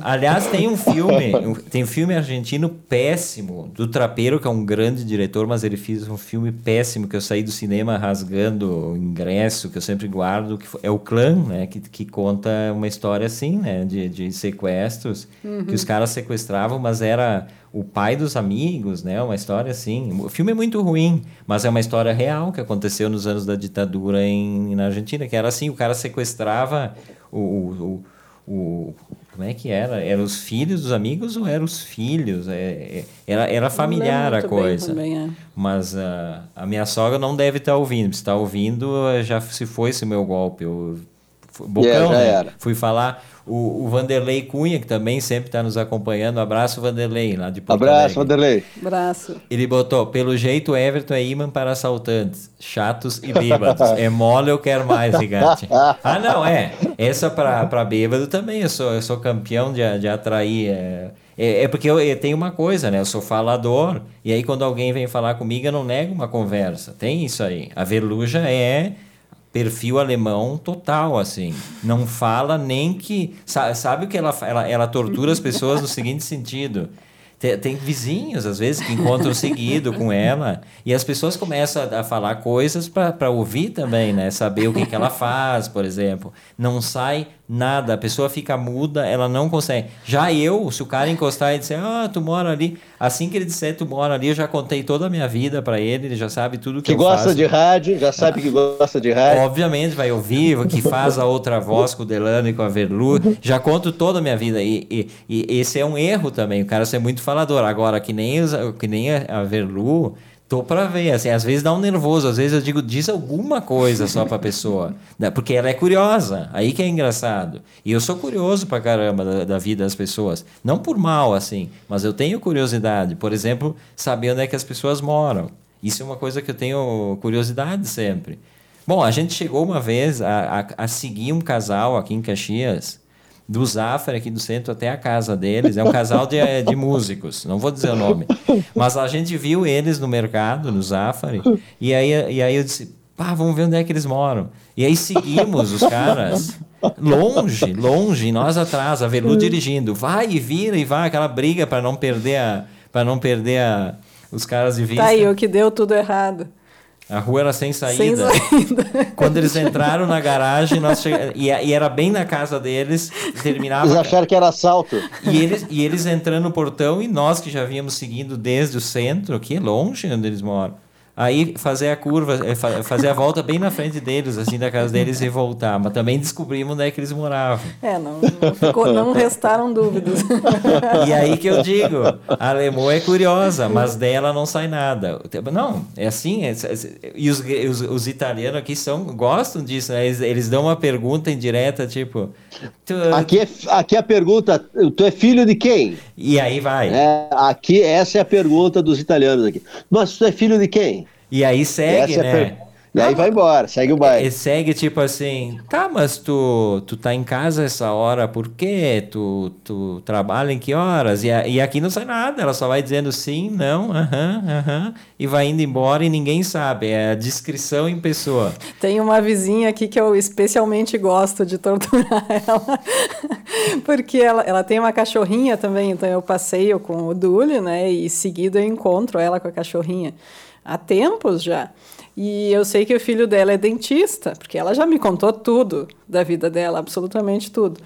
Aliás, tem um filme, tem um filme argentino péssimo do Trapeiro, que é um grande diretor, mas ele fez um filme péssimo que eu saí do cinema rasgando ingresso que eu sempre guardo, que é o Clã, né, que, que conta uma história assim, né, de, de sequestros, uhum. que os caras sequestravam, mas era o pai dos amigos, né? Uma história assim. O filme é muito ruim, mas é uma história real que aconteceu nos anos da ditadura em, na Argentina, que era assim, o cara sequestrava o, o, o como é que era? Eram os filhos dos amigos ou eram os filhos? É, é, era, era familiar a coisa. Também, é. Mas uh, a minha sogra não deve estar ouvindo. Se está ouvindo, já se foi esse meu golpe. Eu, bocão, yeah, né? Era. Fui falar o, o Vanderlei Cunha, que também sempre está nos acompanhando. Abraço, Vanderlei, lá de Porto Abraço, Alegre. Vanderlei. Abraço. Ele botou, pelo jeito, Everton é imã para assaltantes, chatos e bêbados. é mole, eu quero mais, Rigatti. ah, não, é. Essa para bêbado também, eu sou, eu sou campeão de, de atrair... É, é, é porque eu, eu, tenho uma coisa, né? Eu sou falador, e aí quando alguém vem falar comigo, eu não nego uma conversa. Tem isso aí. A Verluja é perfil alemão total, assim. Não fala nem que. Sabe o que ela, ela, ela tortura as pessoas no seguinte sentido? Tem, tem, vizinhos, às vezes, que encontram seguido com ela, e as pessoas começam a, a falar coisas para ouvir também, né? Saber o que, que ela faz, por exemplo. Não sai nada, a pessoa fica muda, ela não consegue. Já eu, se o cara encostar e disser, ah, tu mora ali, assim que ele disser tu mora ali, eu já contei toda a minha vida para ele, ele já sabe tudo que, que gosta faço. de rádio, já sabe que gosta de rádio. Obviamente vai ouvir, que faz a outra voz com o Delano e com a Verlu, já conto toda a minha vida e, e, e, esse é um erro também, o cara ser muito falador. Agora que nem, que nem a Verlu, Tô pra ver, assim, às vezes dá um nervoso, às vezes eu digo, diz alguma coisa só pra pessoa, né? porque ela é curiosa, aí que é engraçado. E eu sou curioso pra caramba da, da, vida das pessoas, não por mal, assim, mas eu tenho curiosidade, por exemplo, saber onde é que as pessoas moram. Isso é uma coisa que eu tenho curiosidade sempre. Bom, a gente chegou uma vez a, a, a seguir um casal aqui em Caxias, do Zafra, aqui do centro, até a casa deles. É um casal de, eh, de músicos, não vou dizer o nome. Mas a gente viu eles no mercado, no Zafari, e aí, e aí eu disse, pá, vamos ver onde é que eles moram. E aí seguimos os caras, longe, longe, nós atrás, a Velu dirigindo, vai e vira e vai, aquela briga para não perder a, para não perder a, os caras de vista. Tá aí, o que deu tudo errado. A rua era sem saída. Sem saída. Quando eles entraram na garagem, nós che... e, e, era bem na casa deles, terminava. Eles acharam que era assalto. E eles, e eles entrando no portão e nós que já vínhamos seguindo desde o centro, aqui longe onde eles moram aí fazer a curva, é, fazer a volta bem na frente deles, assim, da casa deles e voltar. Mas também descobrimos onde é que eles moravam. É, não, não, ficou, não restaram dúvidas. E aí que eu digo, a Lemô é curiosa, mas dela não sai nada. Não, é assim, é, é, e os, os, os, italianos aqui são, gostam disso, né? eles, eles dão uma pergunta indireta, tipo... Tu, aqui, é, aqui é a pergunta, tu é filho de quem? E aí vai. É, aqui, essa é a pergunta dos italianos aqui. Mas tu é filho de quem? E aí segue, Essa é né? É e aí vai embora, segue o baile. E segue tipo assim, tá, mas tu, tu tá em casa essa hora, por quê? Tu, tu trabalha em que horas? E, a, e aqui não sai nada, ela só vai dizendo sim, não, aham, aham, e vai indo embora e ninguém sabe, é a descrição em pessoa. Tem uma vizinha aqui que eu especialmente gosto de torturar ela, porque ela, ela tem uma cachorrinha também, então eu passeio com o Dully, né, e seguido eu encontro ela com a cachorrinha há tempos já. E eu sei que o filho dela é dentista, porque ela já me contou tudo da vida dela, absolutamente tudo.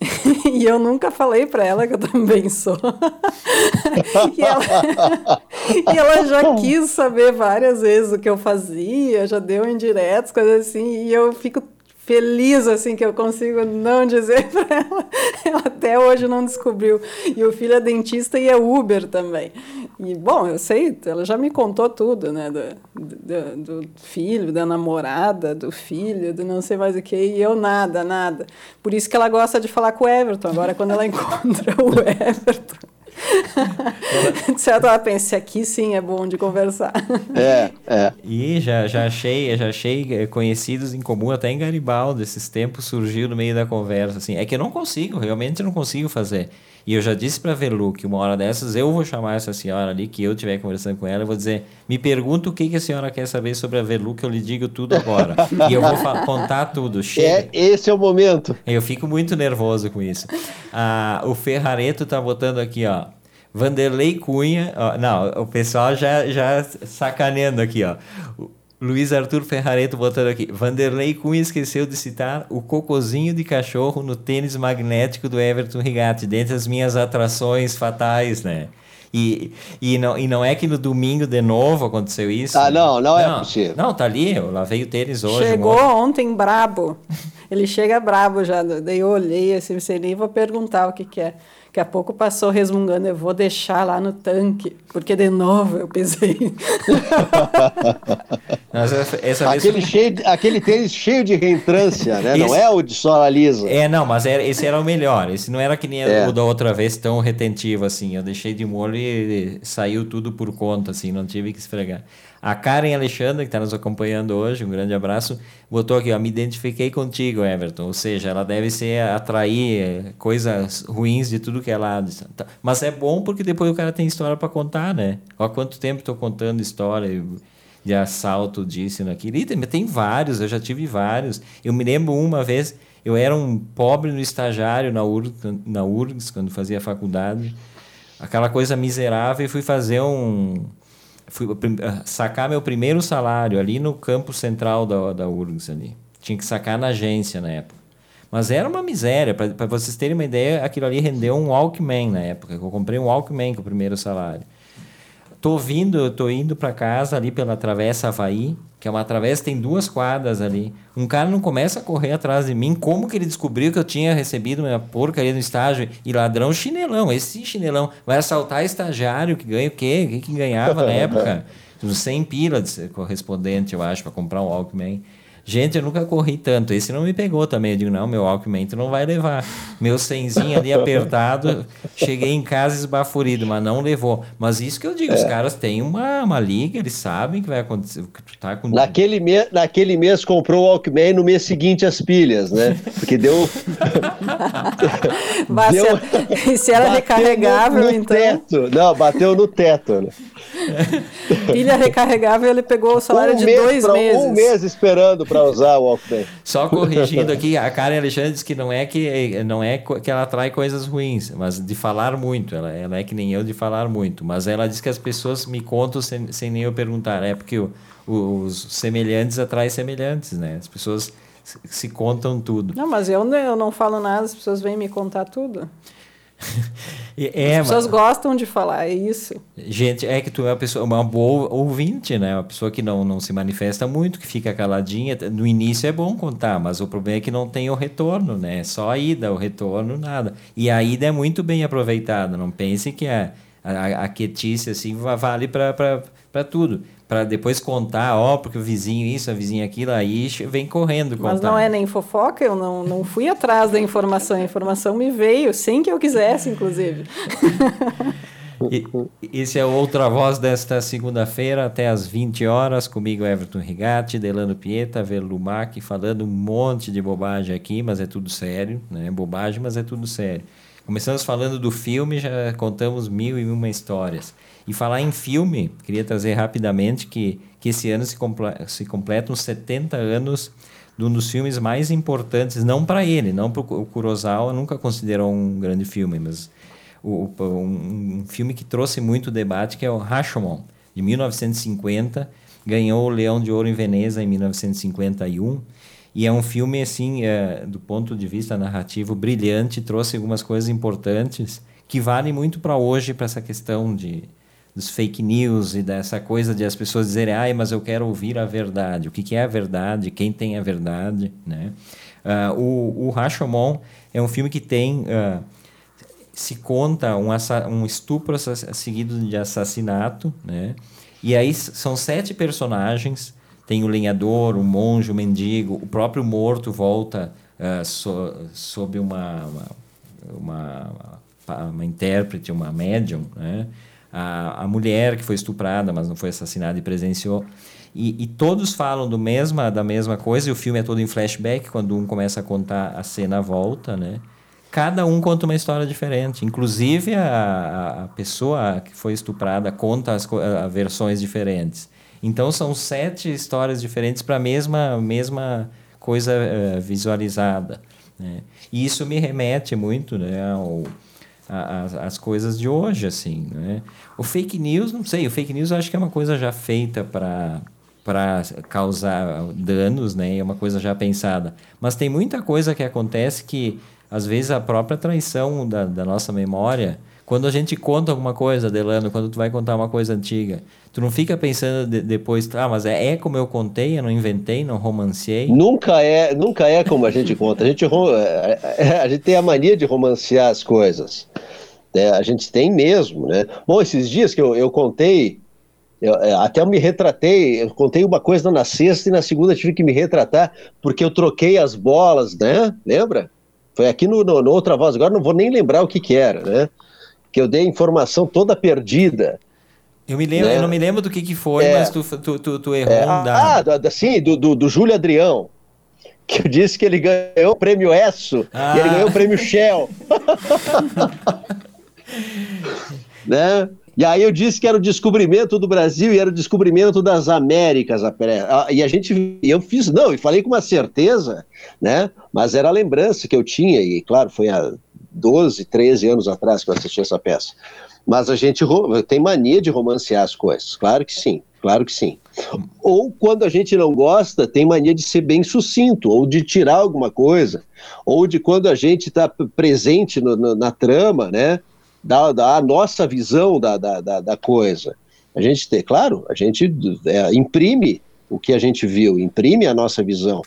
e eu nunca falei para ela que eu também sou. e, ela, e ela já quis saber várias vezes o que eu fazia, já deu indiretos, coisas assim, e eu fico feliz assim que eu consigo não dizer para ela. Ela até hoje não descobriu. E o filho é dentista e é Uber também. E bom, eu sei, ela já me contou tudo, né, do, do, do filho, da namorada, do filho, do não sei mais o que, e eu nada, nada. Por isso que ela gosta de falar com o Everton. Agora quando ela encontra o Everton, certo, ela pensa, aqui sim é bom de conversar. É, é. E já, já achei, já achei eh, conhecidos em comum, até em Garibaldi, esses tempos surgiu no meio da conversa, assim. É que eu não consigo, realmente não consigo fazer. E eu já disse para Velu que uma hora dessas eu vou chamar essa senhora ali, que eu estiver conversando com ela, eu vou dizer, me pergunta o que, que a senhora quer saber sobre a Velu, que eu lhe digo tudo agora. e eu vou contar tudo. Chega. É, esse é o momento. Eu fico muito nervoso com isso. Ah, o Ferrareto tá botando aqui, ó. Vanderlei Cunha, ó, não, o pessoal já, já sacaneando aqui, ó. Luiz Arthur Ferrareto botando aqui. Vanderlei Cunha esqueceu de citar o cocozinho de cachorro no tênis magnético do Everton Rigatti, dentre as minhas atrações fatais, né? E, e, não, e não é que no domingo de novo aconteceu isso? Ah, não, não, é não é possível. Não, tá ali, eu lavei o tênis hoje. Chegou ontem brabo. Ele chega brabo já. Daí eu olhei assim, nem vou perguntar o que, que é. Daqui a pouco passou resmungando, eu vou deixar lá no tanque, porque de novo eu pisei. essa, essa aquele, vez... cheio, aquele tênis cheio de reentrância, né? Esse... Não é o de sola lisa. É, não, mas era, esse era o melhor. Esse não era que nem é. o da outra vez tão retentivo assim. Eu deixei de molho e saiu tudo por conta, assim, não tive que esfregar. A Karen Alexandre, que está nos acompanhando hoje, um grande abraço, botou aqui, ó, me identifiquei contigo, Everton. Ou seja, ela deve ser atrair eh, coisas ruins de tudo que é lado. Tá, mas é bom porque depois o cara tem história para contar, né? Há quanto tempo estou contando história de assalto disso e naquilo. E tem, vários, eu já tive vários. Eu me lembro uma vez, eu era um pobre no estagiário na URGS, na URGS quando fazia faculdade. Aquela coisa miserável e fui fazer um fui ah, sacar meu primeiro salário ali no campo central da, da URGS ali. Tinha que sacar na agência na época. Mas era uma miséria. Para vocês terem uma ideia, aquilo ali rendeu um Walkman na época. Eu comprei um Walkman com o primeiro salário. Tô vindo, tô indo para casa ali pela Travessa Havaí, que é uma travessa, tem duas quadras ali. Um cara não começa a correr atrás de mim. Como que ele descobriu que eu tinha recebido uma porcaria no estágio? E ladrão chinelão, esse chinelão. Vai assaltar estagiário que ganha o quê? O que, que ganhava na época? 100 pila de correspondente, eu acho, para comprar um Walkman. Gente, eu nunca corri tanto. Esse não me pegou também. Eu digo, não, meu Alckmin tu não vai levar. Meu senzinho ali apertado, cheguei em casa esbaforido, mas não levou. Mas isso que eu digo, é. os caras têm uma, uma liga, eles sabem que vai acontecer. Que tu tá com... naquele, me, naquele mês comprou o Alckmin, no mês seguinte as pilhas, né? Porque deu. deu se era recarregável, no, no então. Teto. Não, bateu no teto. Né? Pilha recarregável, ele pegou o salário um de dois pra, meses. Um mês esperando para usar o Walkman. Só corrigindo aqui, a Karen Alexandre diz que não é que não é que ela atrai coisas ruins, mas de falar muito. Ela, ela é que nem eu de falar muito. Mas ela diz que as pessoas me contam sem, sem nem eu perguntar. É porque o, os semelhantes atraem semelhantes, né? As pessoas se contam tudo. Não, mas eu, eu não falo nada, as pessoas vêm me contar tudo. É, As pessoas gostam de falar, é isso. Gente, é que tu é uma pessoa, uma boa ouvinte, né? Uma pessoa que não, não se manifesta muito, que fica caladinha. No início é bom contar, mas o problema é que não tem o retorno, né? Só a ida, o retorno, nada. E a ida é muito bem aproveitada. Não pense que a, a, a quietice, assim, vale para tudo para depois contar, ó, porque o vizinho isso, a vizinha aquilo, aí vem correndo contar. Mas não é nem fofoca, eu não, não fui atrás da informação, a informação me veio, sem que eu quisesse, inclusive. esse é Outra Voz desta segunda-feira, até às 20 horas, comigo Everton Rigatti, Delano Pieta, Velumac, falando um monte de bobagem aqui, mas é tudo sério, né? Bobagem, mas é tudo sério. Começamos falando do filme, já contamos mil e uma histórias. E falar em filme, queria trazer rapidamente que, que esse ano se, comple se completam 70 anos de um dos filmes mais importantes, não para ele, não para o Kurosawa, nunca considerou um grande filme, mas o, um, um, filme que trouxe muito debate, que é o Rashomon, de 1950, ganhou o Leão de Ouro em Veneza em 1951, e é um filme, assim, é, do ponto de vista narrativo, brilhante, trouxe algumas coisas importantes que valem muito para hoje, para essa questão de, dos fake news e dessa coisa de as pessoas dizerem, ai, mas eu quero ouvir a verdade. O que, que é a verdade? Quem tem a verdade? Né? Uh, o, o Rashomon é um filme que tem... Uh, se conta um, um estupro seguido de assassinato, né? E aí são sete personagens. Tem o lenhador, o monge, o mendigo, o próprio morto volta uh, so, sob uma, uma, uma uma intérprete, uma médium, né? A, a mulher que foi estuprada, mas não foi assassinada e presenciou. E, e, todos falam do mesma, da mesma coisa, e o filme é todo em flashback, quando um começa a contar a cena volta, né? Cada um conta uma história diferente. Inclusive, a, a pessoa que foi estuprada conta as a, versões diferentes. Então, são sete histórias diferentes para a mesma, mesma coisa uh, visualizada. Né? E isso me remete muito né, ao, as, as coisas de hoje, assim, né? O fake news, não sei, o fake news eu acho que é uma coisa já feita para para causar danos, né? É uma coisa já pensada. Mas tem muita coisa que acontece que, às vezes, a própria traição da, da nossa memória... Quando a gente conta alguma coisa, Delano, quando tu vai contar uma coisa antiga, tu não fica pensando de, depois, ah, mas é, é, como eu contei, eu não inventei, não romanciei? Nunca é, nunca é como a gente conta. A gente, é, é, a gente tem a mania de romancear as coisas. É, a gente tem mesmo, né? Bom, esses dias que eu, eu contei eu, é, até eu me retratei, eu contei uma coisa na sexta e na segunda tive que me retratar porque eu troquei as bolas, né? Lembra? Foi aqui no, no, no outra voz, agora não vou nem lembrar o que que era, né? Que eu dei informação toda perdida. Eu me lembro, né? eu não me lembro do que que foi, é, mas tu, tu, tu, tu errou é, um dado. Ah, sim, do, do, do Júlio Adrião que eu disse que ele ganhou o prêmio ESSO ah. e ele ganhou o prêmio Shell. né? E aí eu disse que era o descobrimento do Brasil e era o descobrimento das Américas. E a gente, eu fiz, não, e falei com uma certeza, né? Mas era a lembrança que eu tinha, e claro, foi há 12, 13 anos atrás que eu assisti essa peça. Mas a gente tem mania de romancear as coisas, claro que sim, claro que sim. Ou quando a gente não gosta, tem mania de ser bem sucinto, ou de tirar alguma coisa, ou de quando a gente está presente no, no, na trama, né? da, da nossa visão da, da, da, da, coisa. A gente tem, claro, a gente é, imprime o que a gente viu, imprime a nossa visão.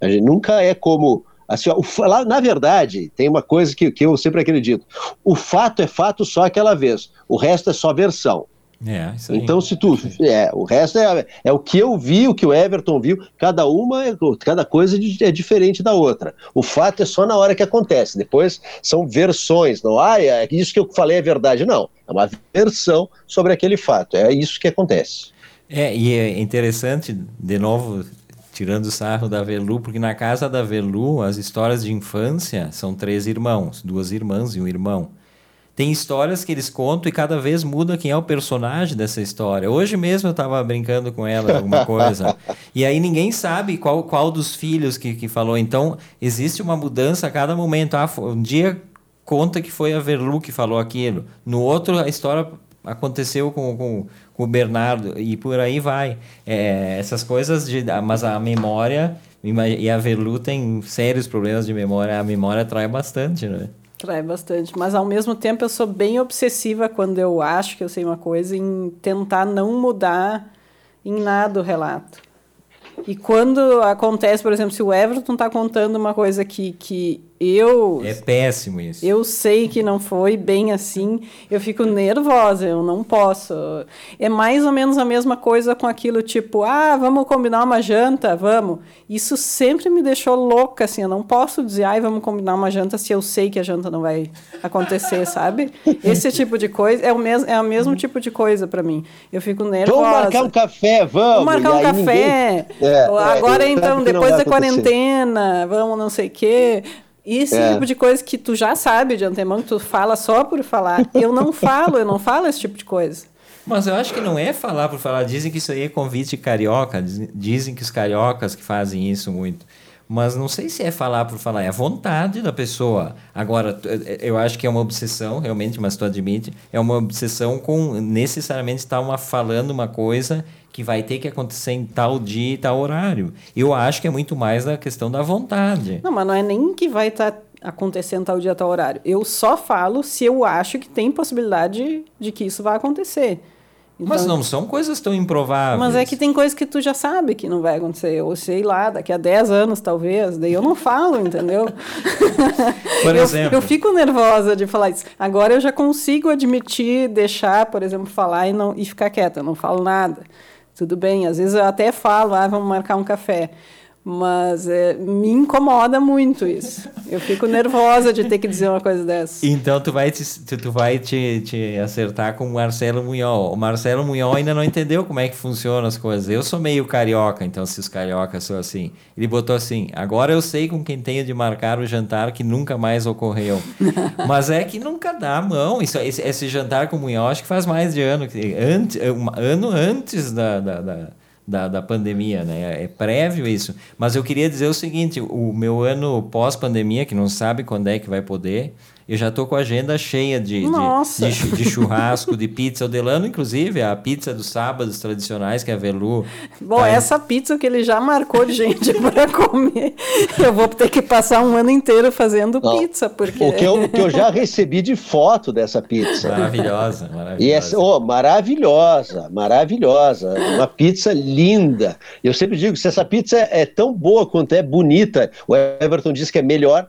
A gente nunca é como. Assim, ó, o, lá, na verdade, tem uma coisa que, que eu sempre acredito: o fato é fato só aquela vez, o resto é só versão. É, então, se tu. É, o resto é, é o que eu vi, o que o Everton viu, cada uma, é, cada coisa é diferente da outra. O fato é só na hora que acontece. Depois são versões, não ah, é isso que eu falei é verdade. Não. É uma versão sobre aquele fato. É isso que acontece. É, e é interessante, de novo, tirando o sarro da Velu, porque na casa da Velu, as histórias de infância são três irmãos, duas irmãs e um irmão. Tem histórias que eles contam e cada vez muda quem é o personagem dessa história. Hoje mesmo eu estava brincando com ela alguma coisa. e aí ninguém sabe qual, qual dos filhos que, que falou. Então, existe uma mudança a cada momento. Ah, um dia conta que foi a Verlu que falou aquilo. No outro, a história aconteceu com, com, com o Bernardo. E por aí vai. É, essas coisas de... Mas a memória... E a Verlu tem sérios problemas de memória. A memória atrai bastante, né? Trai bastante. Mas ao mesmo tempo eu sou bem obsessiva quando eu acho que eu sei uma coisa em tentar não mudar em nada o relato. E quando acontece, por exemplo, se o Everton está contando uma coisa que, que eu. É péssimo isso. Eu sei que não foi bem assim, eu fico nervosa, eu não posso. É mais ou menos a mesma coisa com aquilo tipo, ah, vamos combinar uma janta, vamos. Isso sempre me deixou louca, assim, eu não posso dizer, ai, vamos combinar uma janta se eu sei que a janta não vai acontecer, sabe? Esse tipo de coisa é o mesmo, é o mesmo tipo de coisa para mim. Eu fico nervosa. Vamos marcar um café, vamos. Vamos marcar um café. Ninguém... É, Agora é, então, depois da quarentena, vamos não sei o quê. Esse é. tipo de coisa que tu já sabe de antemão, que tu fala só por falar. Eu não falo, eu não falo esse tipo de coisa. Mas eu acho que não é falar por falar. Dizem que isso aí é convite carioca. Dizem que os cariocas que fazem isso muito. Mas não sei se é falar por falar, é a vontade da pessoa. Agora, eu acho que é uma obsessão, realmente, mas tu admite, é uma obsessão com necessariamente estar uma, falando uma coisa que vai ter que acontecer em tal dia e tal horário. Eu acho que é muito mais a questão da vontade. Não, mas não é nem que vai estar tá acontecendo tal dia, tal horário. Eu só falo se eu acho que tem possibilidade de que isso vai acontecer. Então, mas não são coisas tão improváveis. Mas é que tem coisas que tu já sabe que não vai acontecer. Ou sei lá, daqui a 10 anos talvez. Daí eu não falo, entendeu? Por eu, exemplo. Eu fico nervosa de falar isso. Agora eu já consigo admitir, deixar, por exemplo, falar e, não, e ficar quieta. Eu não falo nada. Tudo bem, às vezes eu até falo, ah, vamos marcar um café. Mas é, me incomoda muito isso. Eu fico nervosa de ter que dizer uma coisa dessa. Então tu vai te, tu, vai te, te acertar com o Marcelo Munhol. O Marcelo Munhol ainda não entendeu como é que funcionam as coisas. Eu sou meio carioca, então se os cariocas são assim. Ele botou assim: agora eu sei com quem tenho de marcar o jantar que nunca mais ocorreu. Mas é que nunca dá mão. Isso, esse, esse jantar com o Munhol acho que faz mais de ano, antes, um ano antes da, da, da da, da pandemia, né? É prévio isso. Mas eu queria dizer o seguinte: o meu ano pós-pandemia, que não sabe quando é que vai poder, eu já tô com a agenda cheia de, de, de, de, churrasco, de pizza. O Delano, inclusive, a pizza dos sábados tradicionais, que é a Velu. Bom, tá essa pizza que ele já marcou de gente para comer, eu vou ter que passar um ano inteiro fazendo Não. pizza. Porque... O que eu, que eu já recebi de foto dessa pizza. Maravilhosa, maravilhosa. E essa, oh, maravilhosa, maravilhosa. Uma pizza linda. Eu sempre digo, se essa pizza é tão boa quanto é bonita, o Everton diz que é melhor,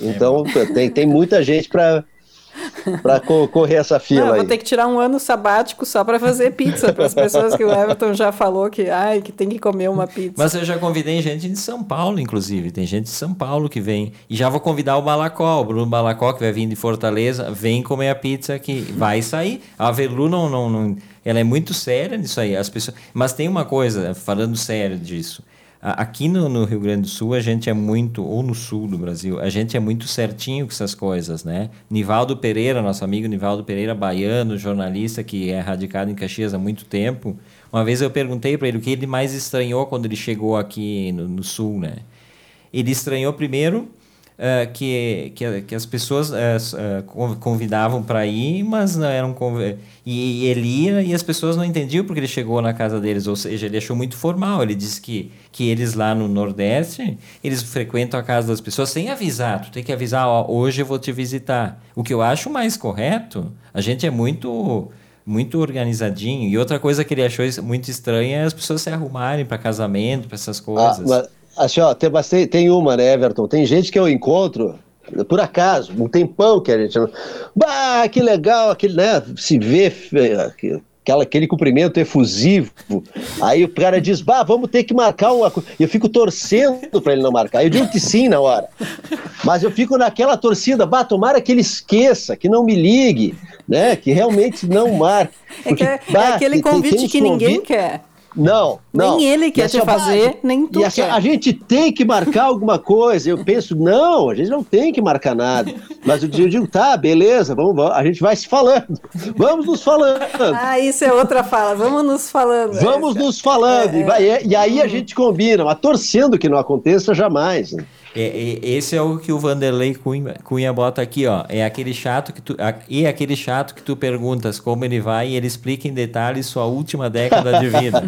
então é. tem, tem muita gente para para correr essa fila Não, Vou ter que tirar um ano sabático só para fazer pizza para as pessoas que o Everton já falou que, ai, que tem que comer uma pizza. Mas eu já convidei gente de São Paulo, inclusive. Tem gente de São Paulo que vem. E já vou convidar o Balacó, o Bruno Balacó, que vai vir de Fortaleza. Vem comer a pizza aqui. Vai sair. A Velu não, não, não, ela é muito séria nisso aí. As pessoas... Mas tem uma coisa, falando sério disso. Aqui no, no, Rio Grande do Sul, a gente é muito, ou no sul do Brasil, a gente é muito certinho com essas coisas, né? Nivaldo Pereira, nosso amigo Nivaldo Pereira, baiano, jornalista que é radicado em Caxias há muito tempo, uma vez eu perguntei para ele o que ele mais estranhou quando ele chegou aqui no, no sul, né? Ele estranhou primeiro uh, que, que, que, as pessoas uh, convidavam para ir, mas não eram e ele ia e as pessoas não entendiam porque ele chegou na casa deles, ou seja, ele achou muito formal. Ele disse que, que eles lá no Nordeste, eles frequentam a casa das pessoas sem avisar. Tu tem que avisar, ó, hoje eu vou te visitar. O que eu acho mais correto, a gente é muito muito organizadinho. E outra coisa que ele achou muito estranha é as pessoas se arrumarem para casamento, para essas coisas. Ah, Assim, ó, tem, tem uma, né, Everton? Tem gente que eu encontro, por acaso, um tempão que a gente. Bah, que legal, aquele, né? Se vê aquela, aquele cumprimento efusivo. Aí o cara diz, bah, vamos ter que marcar uma coisa. Eu fico torcendo para ele não marcar. Eu digo que sim na hora. Mas eu fico naquela torcida, bah, tomara que ele esqueça, que não me ligue, né? Que realmente não marque. Porque, é, que, é, bah, é aquele convite que ninguém quer. Não, não. Nem ele quer te fazer, nem tu quer. A gente tem que marcar alguma coisa. Eu penso, não, a gente não tem que marcar nada. Mas eu digo, tá, beleza, vamos, vamos, a gente vai se falando. Vamos nos falando. Ah, isso é outra fala. Vamos nos falando. Vamos essa. nos falando. É, e, vai, e, aí a gente combina, mas torcendo que não aconteça jamais. Né? É, é, esse é o que o Vanderlei Cunha, Cunha bota aqui, ó. É aquele chato que tu. A, e aquele chato que tu perguntas como ele vai e ele explica em detalhes sua última década de vida.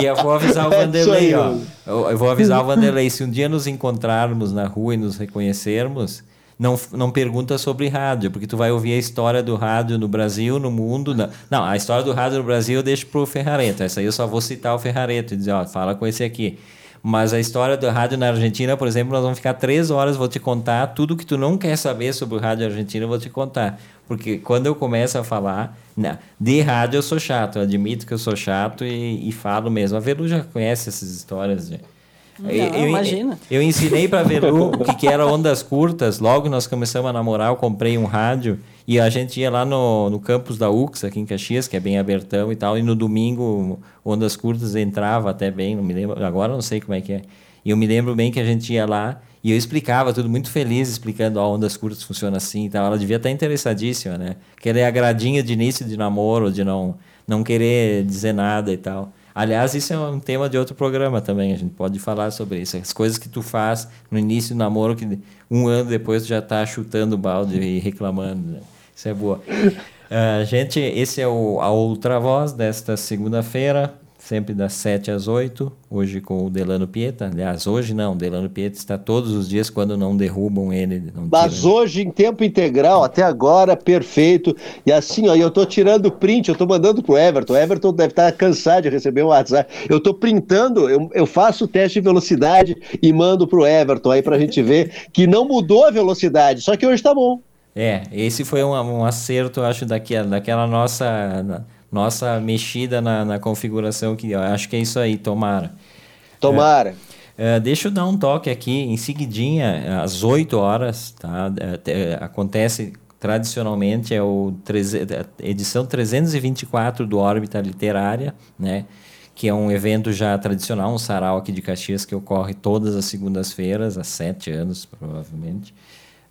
e eu vou avisar o é Vanderlei, ó. Eu, eu vou avisar o Vanderlei, se um dia nos encontrarmos na rua e nos reconhecermos, não, não pergunta sobre rádio, porque tu vai ouvir a história do rádio no Brasil, no mundo. Não, não a história do rádio no Brasil eu deixo pro Ferrareto. Essa aí eu só vou citar o Ferrareto e dizer, ó, fala com esse aqui. Mas a história do rádio na Argentina, por exemplo, nós vamos ficar três horas, vou te contar tudo que tu não quer saber sobre o rádio argentino, eu vou te contar. Porque quando eu começo a falar, não, de rádio eu sou chato, eu admito que eu sou chato e, e falo mesmo. A Velu já conhece essas histórias. De, não, eu, imagina. Eu, eu ensinei para Velu o que, que era ondas curtas. Logo nós começamos a namorar, eu comprei um rádio e a gente ia lá no, no campus da UX, aqui em Caxias, que é bem abertão e tal. E no domingo, ondas curtas entrava até bem, não me lembro, agora não sei como é que é. E eu me lembro bem que a gente ia lá e eu explicava tudo muito feliz, explicando, ó, ondas curtas funciona assim e tal. Ela devia estar interessadíssima, né? Que ela é a gradinha de início de namoro, de não, não querer dizer nada e tal. Aliás, isso é um tema de outro programa também. A gente pode falar sobre isso. As coisas que tu faz no início do namoro, que um ano depois tu já está chutando o balde e reclamando. Né? Isso é boa. Uh, gente, esse é o, a outra voz desta segunda-feira sempre das 7 às 8, hoje com o Delano Pieta. Aliás, hoje não, o Delano Pieta está todos os dias quando não derrubam ele. Não Mas hoje em tempo integral, até agora, perfeito. E assim, ó, eu estou tirando print, eu estou mandando pro Everton. O Everton deve estar cansado de receber um WhatsApp. Eu estou printando, eu, eu faço o teste de velocidade e mando pro Everton aí para a gente ver que não mudou a velocidade, só que hoje está bom. É, esse foi um, um acerto, acho, daquela nossa nossa mexida na, na configuração que eu acho que é isso aí, tomara. Tomara. Uh, deixa eu dar um toque aqui, em seguidinha, às 8 horas, tá? Uh, acontece tradicionalmente, é o edição 324 do Órbita Literária, né? que é um evento já tradicional, um sarau aqui de Caxias que ocorre todas as segundas-feiras, há sete anos provavelmente,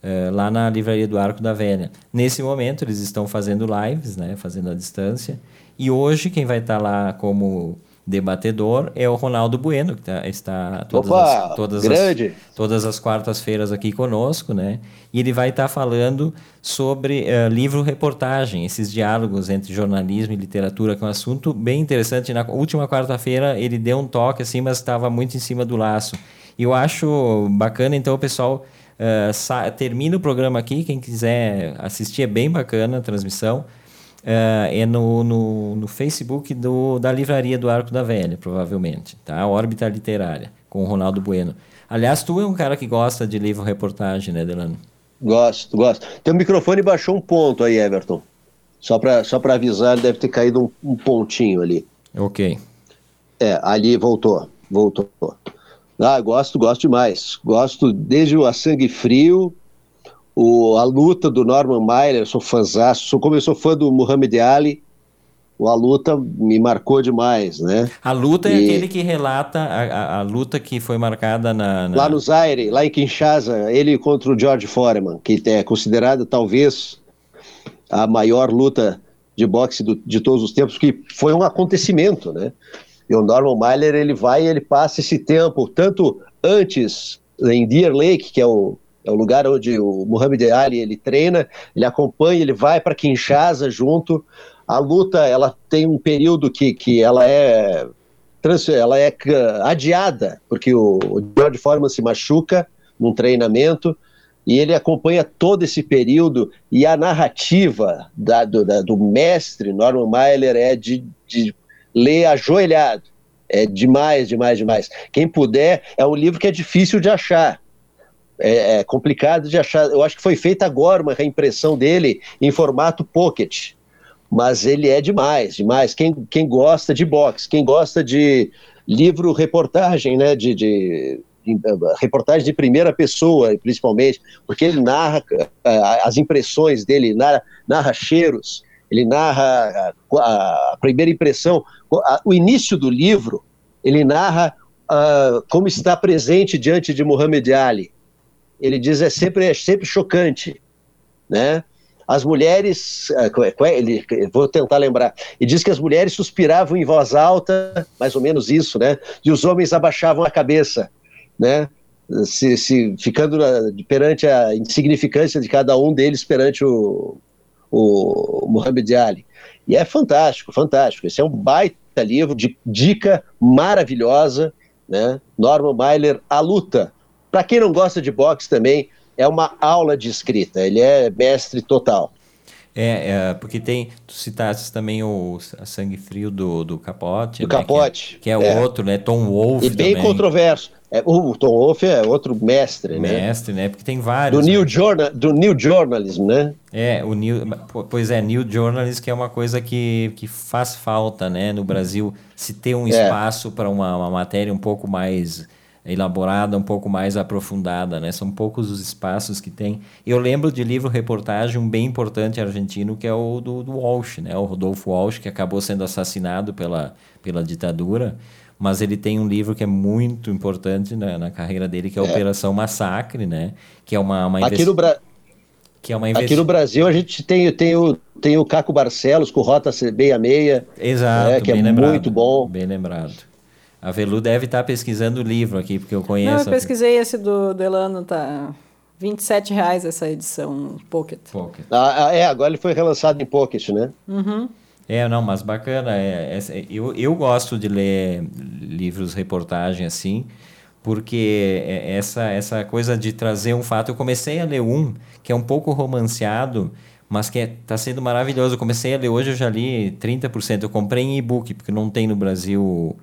uh, lá na Livraria do Arco da Velha. Nesse momento eles estão fazendo lives, né, fazendo à distância, e hoje quem vai estar lá como debatedor é o Ronaldo Bueno, que tá, está todas Opa, as, todas as, todas as quartas-feiras aqui conosco, né? E ele vai estar falando sobre uh, livro-reportagem, esses diálogos entre jornalismo e literatura, que é um assunto bem interessante. Na última quarta-feira ele deu um toque assim, mas estava muito em cima do laço. E eu acho bacana, então, o pessoal uh, termina o programa aqui, quem quiser assistir é bem bacana a transmissão. Uh, é no, no, no, Facebook do, da Livraria do Arco da Velha, provavelmente, tá? Órbita Literária, com o Ronaldo Bueno. Aliás, tu é um cara que gosta de livro-reportagem, né, Delano? Gosto, gosto. Teu microfone baixou um ponto aí, Everton. Só para só avisar, ele deve ter caído um, um pontinho ali. Ok. É, ali voltou, voltou. Ah, gosto, gosto demais. Gosto desde o A Sangue Frio, o, a luta do Norman Mailer, sou fãzão, sou, como eu sou fã do Muhammad Ali, a luta me marcou demais, né? A luta é e... é aquele que relata a, a, a, luta que foi marcada na, na, Lá no Zaire, lá em Kinshasa, ele contra o George Foreman, que é considerada talvez a maior luta de boxe do, de todos os tempos, que foi um acontecimento, né? E o Norman Mailer, ele vai e ele passa esse tempo, tanto antes em Deer Lake, que é o é o lugar onde o Muhammad Ali ele treina, ele acompanha, ele vai para Kinshasa junto. A luta ela tem um período que, que ela é ela é adiada porque o, o George Foreman se machuca num treinamento e ele acompanha todo esse período e a narrativa da, do, da, do, mestre Norman Mailer é de, de ler ajoelhado. É demais, demais, demais. Quem puder, é um livro que é difícil de achar é, é, complicado de achar. Eu acho que foi feita agora uma reimpressão dele em formato pocket, mas ele é demais, demais. Quem, quem gosta de box, quem gosta de livro reportagem, né, de, de, reportagem de primeira pessoa, principalmente, porque ele narra as impressões dele, narra, narra cheiros, ele narra a, a primeira impressão, a, o início do livro, ele narra uh, como está presente diante de Muhammad Ali ele diz é sempre, é sempre chocante, né? As mulheres, é, ele, vou tentar lembrar, e diz que as mulheres suspiravam em voz alta, mais ou menos isso, né? E os homens abaixavam a cabeça, né? Se, se ficando perante a insignificância de cada um deles perante o, o Muhammad Ali. E é fantástico, fantástico. Esse é um baita livro de dica maravilhosa, né? Norman Mailer, A Luta, para quem não gosta de boxe também, é uma aula de escrita. Ele é mestre total. É, é, porque tem, tu citaste também o Sangue Frio do, do Capote. Do né, Capote. Que é, que é, é, outro, né? Tom Wolfe E bem também. controverso. É, o Tom Wolfe é outro mestre, mestre né? Mestre, né? Porque tem vários. Do, né? new, Journal, do New Journalism, né? É, o New, pois é, New Journalism que é uma coisa que, que faz falta, né? No Brasil, se ter um é. espaço para uma, uma matéria um pouco mais elaborada, um pouco mais aprofundada, né? São poucos os espaços que tem. Eu lembro de livro-reportagem um bem importante argentino, que é o do, do Walsh, né? O Rodolfo Walsh, que acabou sendo assassinado pela, pela ditadura, mas ele tem um livro que é muito importante na, na carreira dele, que é, é. Operação Massacre, né? Que é uma, uma Aqui no Brasil... Que é uma investi... Aqui no Brasil a gente tem, tem, o, tem o Caco Barcelos com Rota 66. Exato, né, que é lembrado, muito bom. Bem lembrado. A Velu deve estar pesquisando o livro aqui, porque eu conheço. Não, eu pesquisei esse do Delano, tá. 27 reais essa edição Pocket. Pocket. Ah, ah, é, agora ele foi relançado em Pocket, né? Uhum. É, não, mas bacana. É, é, eu, eu gosto de ler livros, reportagem assim, porque é, essa, essa coisa de trazer um fato. Eu comecei a ler um que é um pouco romanceado, mas que está é, tá sendo maravilhoso. Eu comecei a ler hoje, eu já li 30%. Eu comprei em e-book, porque não tem no Brasil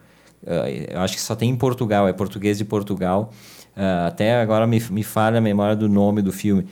eu acho que só tem em Portugal, é português de Portugal. Uh, até agora me, me falha a memória do nome do filme,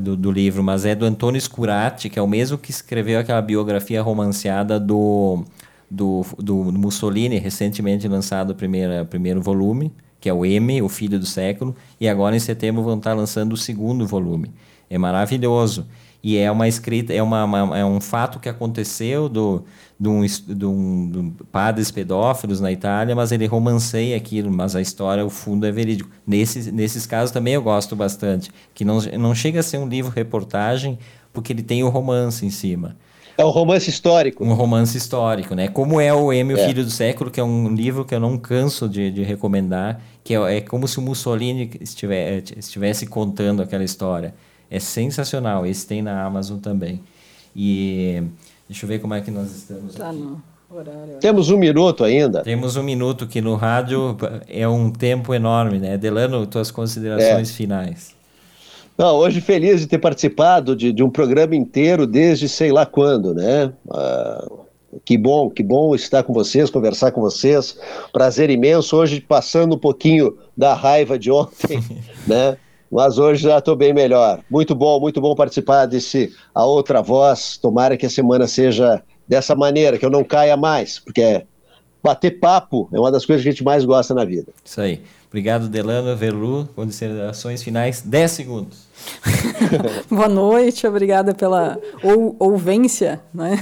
do, do, livro, mas é do Antônio Scurati, que é o mesmo que escreveu aquela biografia romanceada do, do, do Mussolini, recentemente lançado o primeiro, primeiro volume. que é o M, o Filho do Século, e agora em setembro vão estar lançando o segundo volume. É maravilhoso. E é uma escrita, é, uma, uma é um fato que aconteceu do, de, um, de, um, de padres pedófilos na Itália, mas ele romanceia aquilo, mas a história, o fundo é verídico. Nesses, nesses casos também eu gosto bastante, que não, não chega a ser um livro-reportagem, porque ele tem o romance em cima. É um romance histórico. Um romance histórico, né? Como é o M, o é. Filho do Século, que é um livro que eu não canso de, de recomendar, que é, é como se o Mussolini estivesse, estivesse contando aquela história. É sensacional. Esse tem na Amazon também. E deixa eu ver como é que nós estamos tá aqui. No horário. Temos um minuto ainda. Temos um minuto que no rádio é um tempo enorme, né? Delano, tuas considerações é. finais. Não, hoje feliz de ter participado de, de um programa inteiro desde sei lá quando, né? Ah, que bom, que bom estar com vocês, conversar com vocês. Prazer imenso. Hoje passando um pouquinho da raiva de ontem, né? Mas hoje já estou bem melhor. Muito bom, muito bom participar desse A Outra Voz. Tomara que a semana seja dessa maneira, que eu não caia mais, porque bater papo é uma das coisas que a gente mais gosta na vida. Isso aí. Obrigado, Delano, Verlu. Considerações finais, 10 segundos. Boa noite, obrigada pela ou, ouvência, né?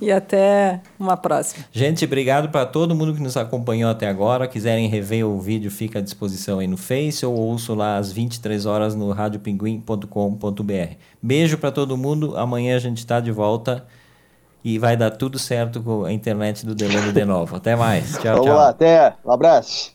e até uma próxima. Gente, obrigado para todo mundo que nos acompanhou até agora. Quiserem rever o vídeo, fica à disposição aí no Face ou ouço lá às 23 horas no radiopinguim.com.br. Beijo para todo mundo. Amanhã a gente está de volta e vai dar tudo certo com a internet do Delano de novo. Até mais. Tchau, Vamos tchau. lá, até. Um abraço.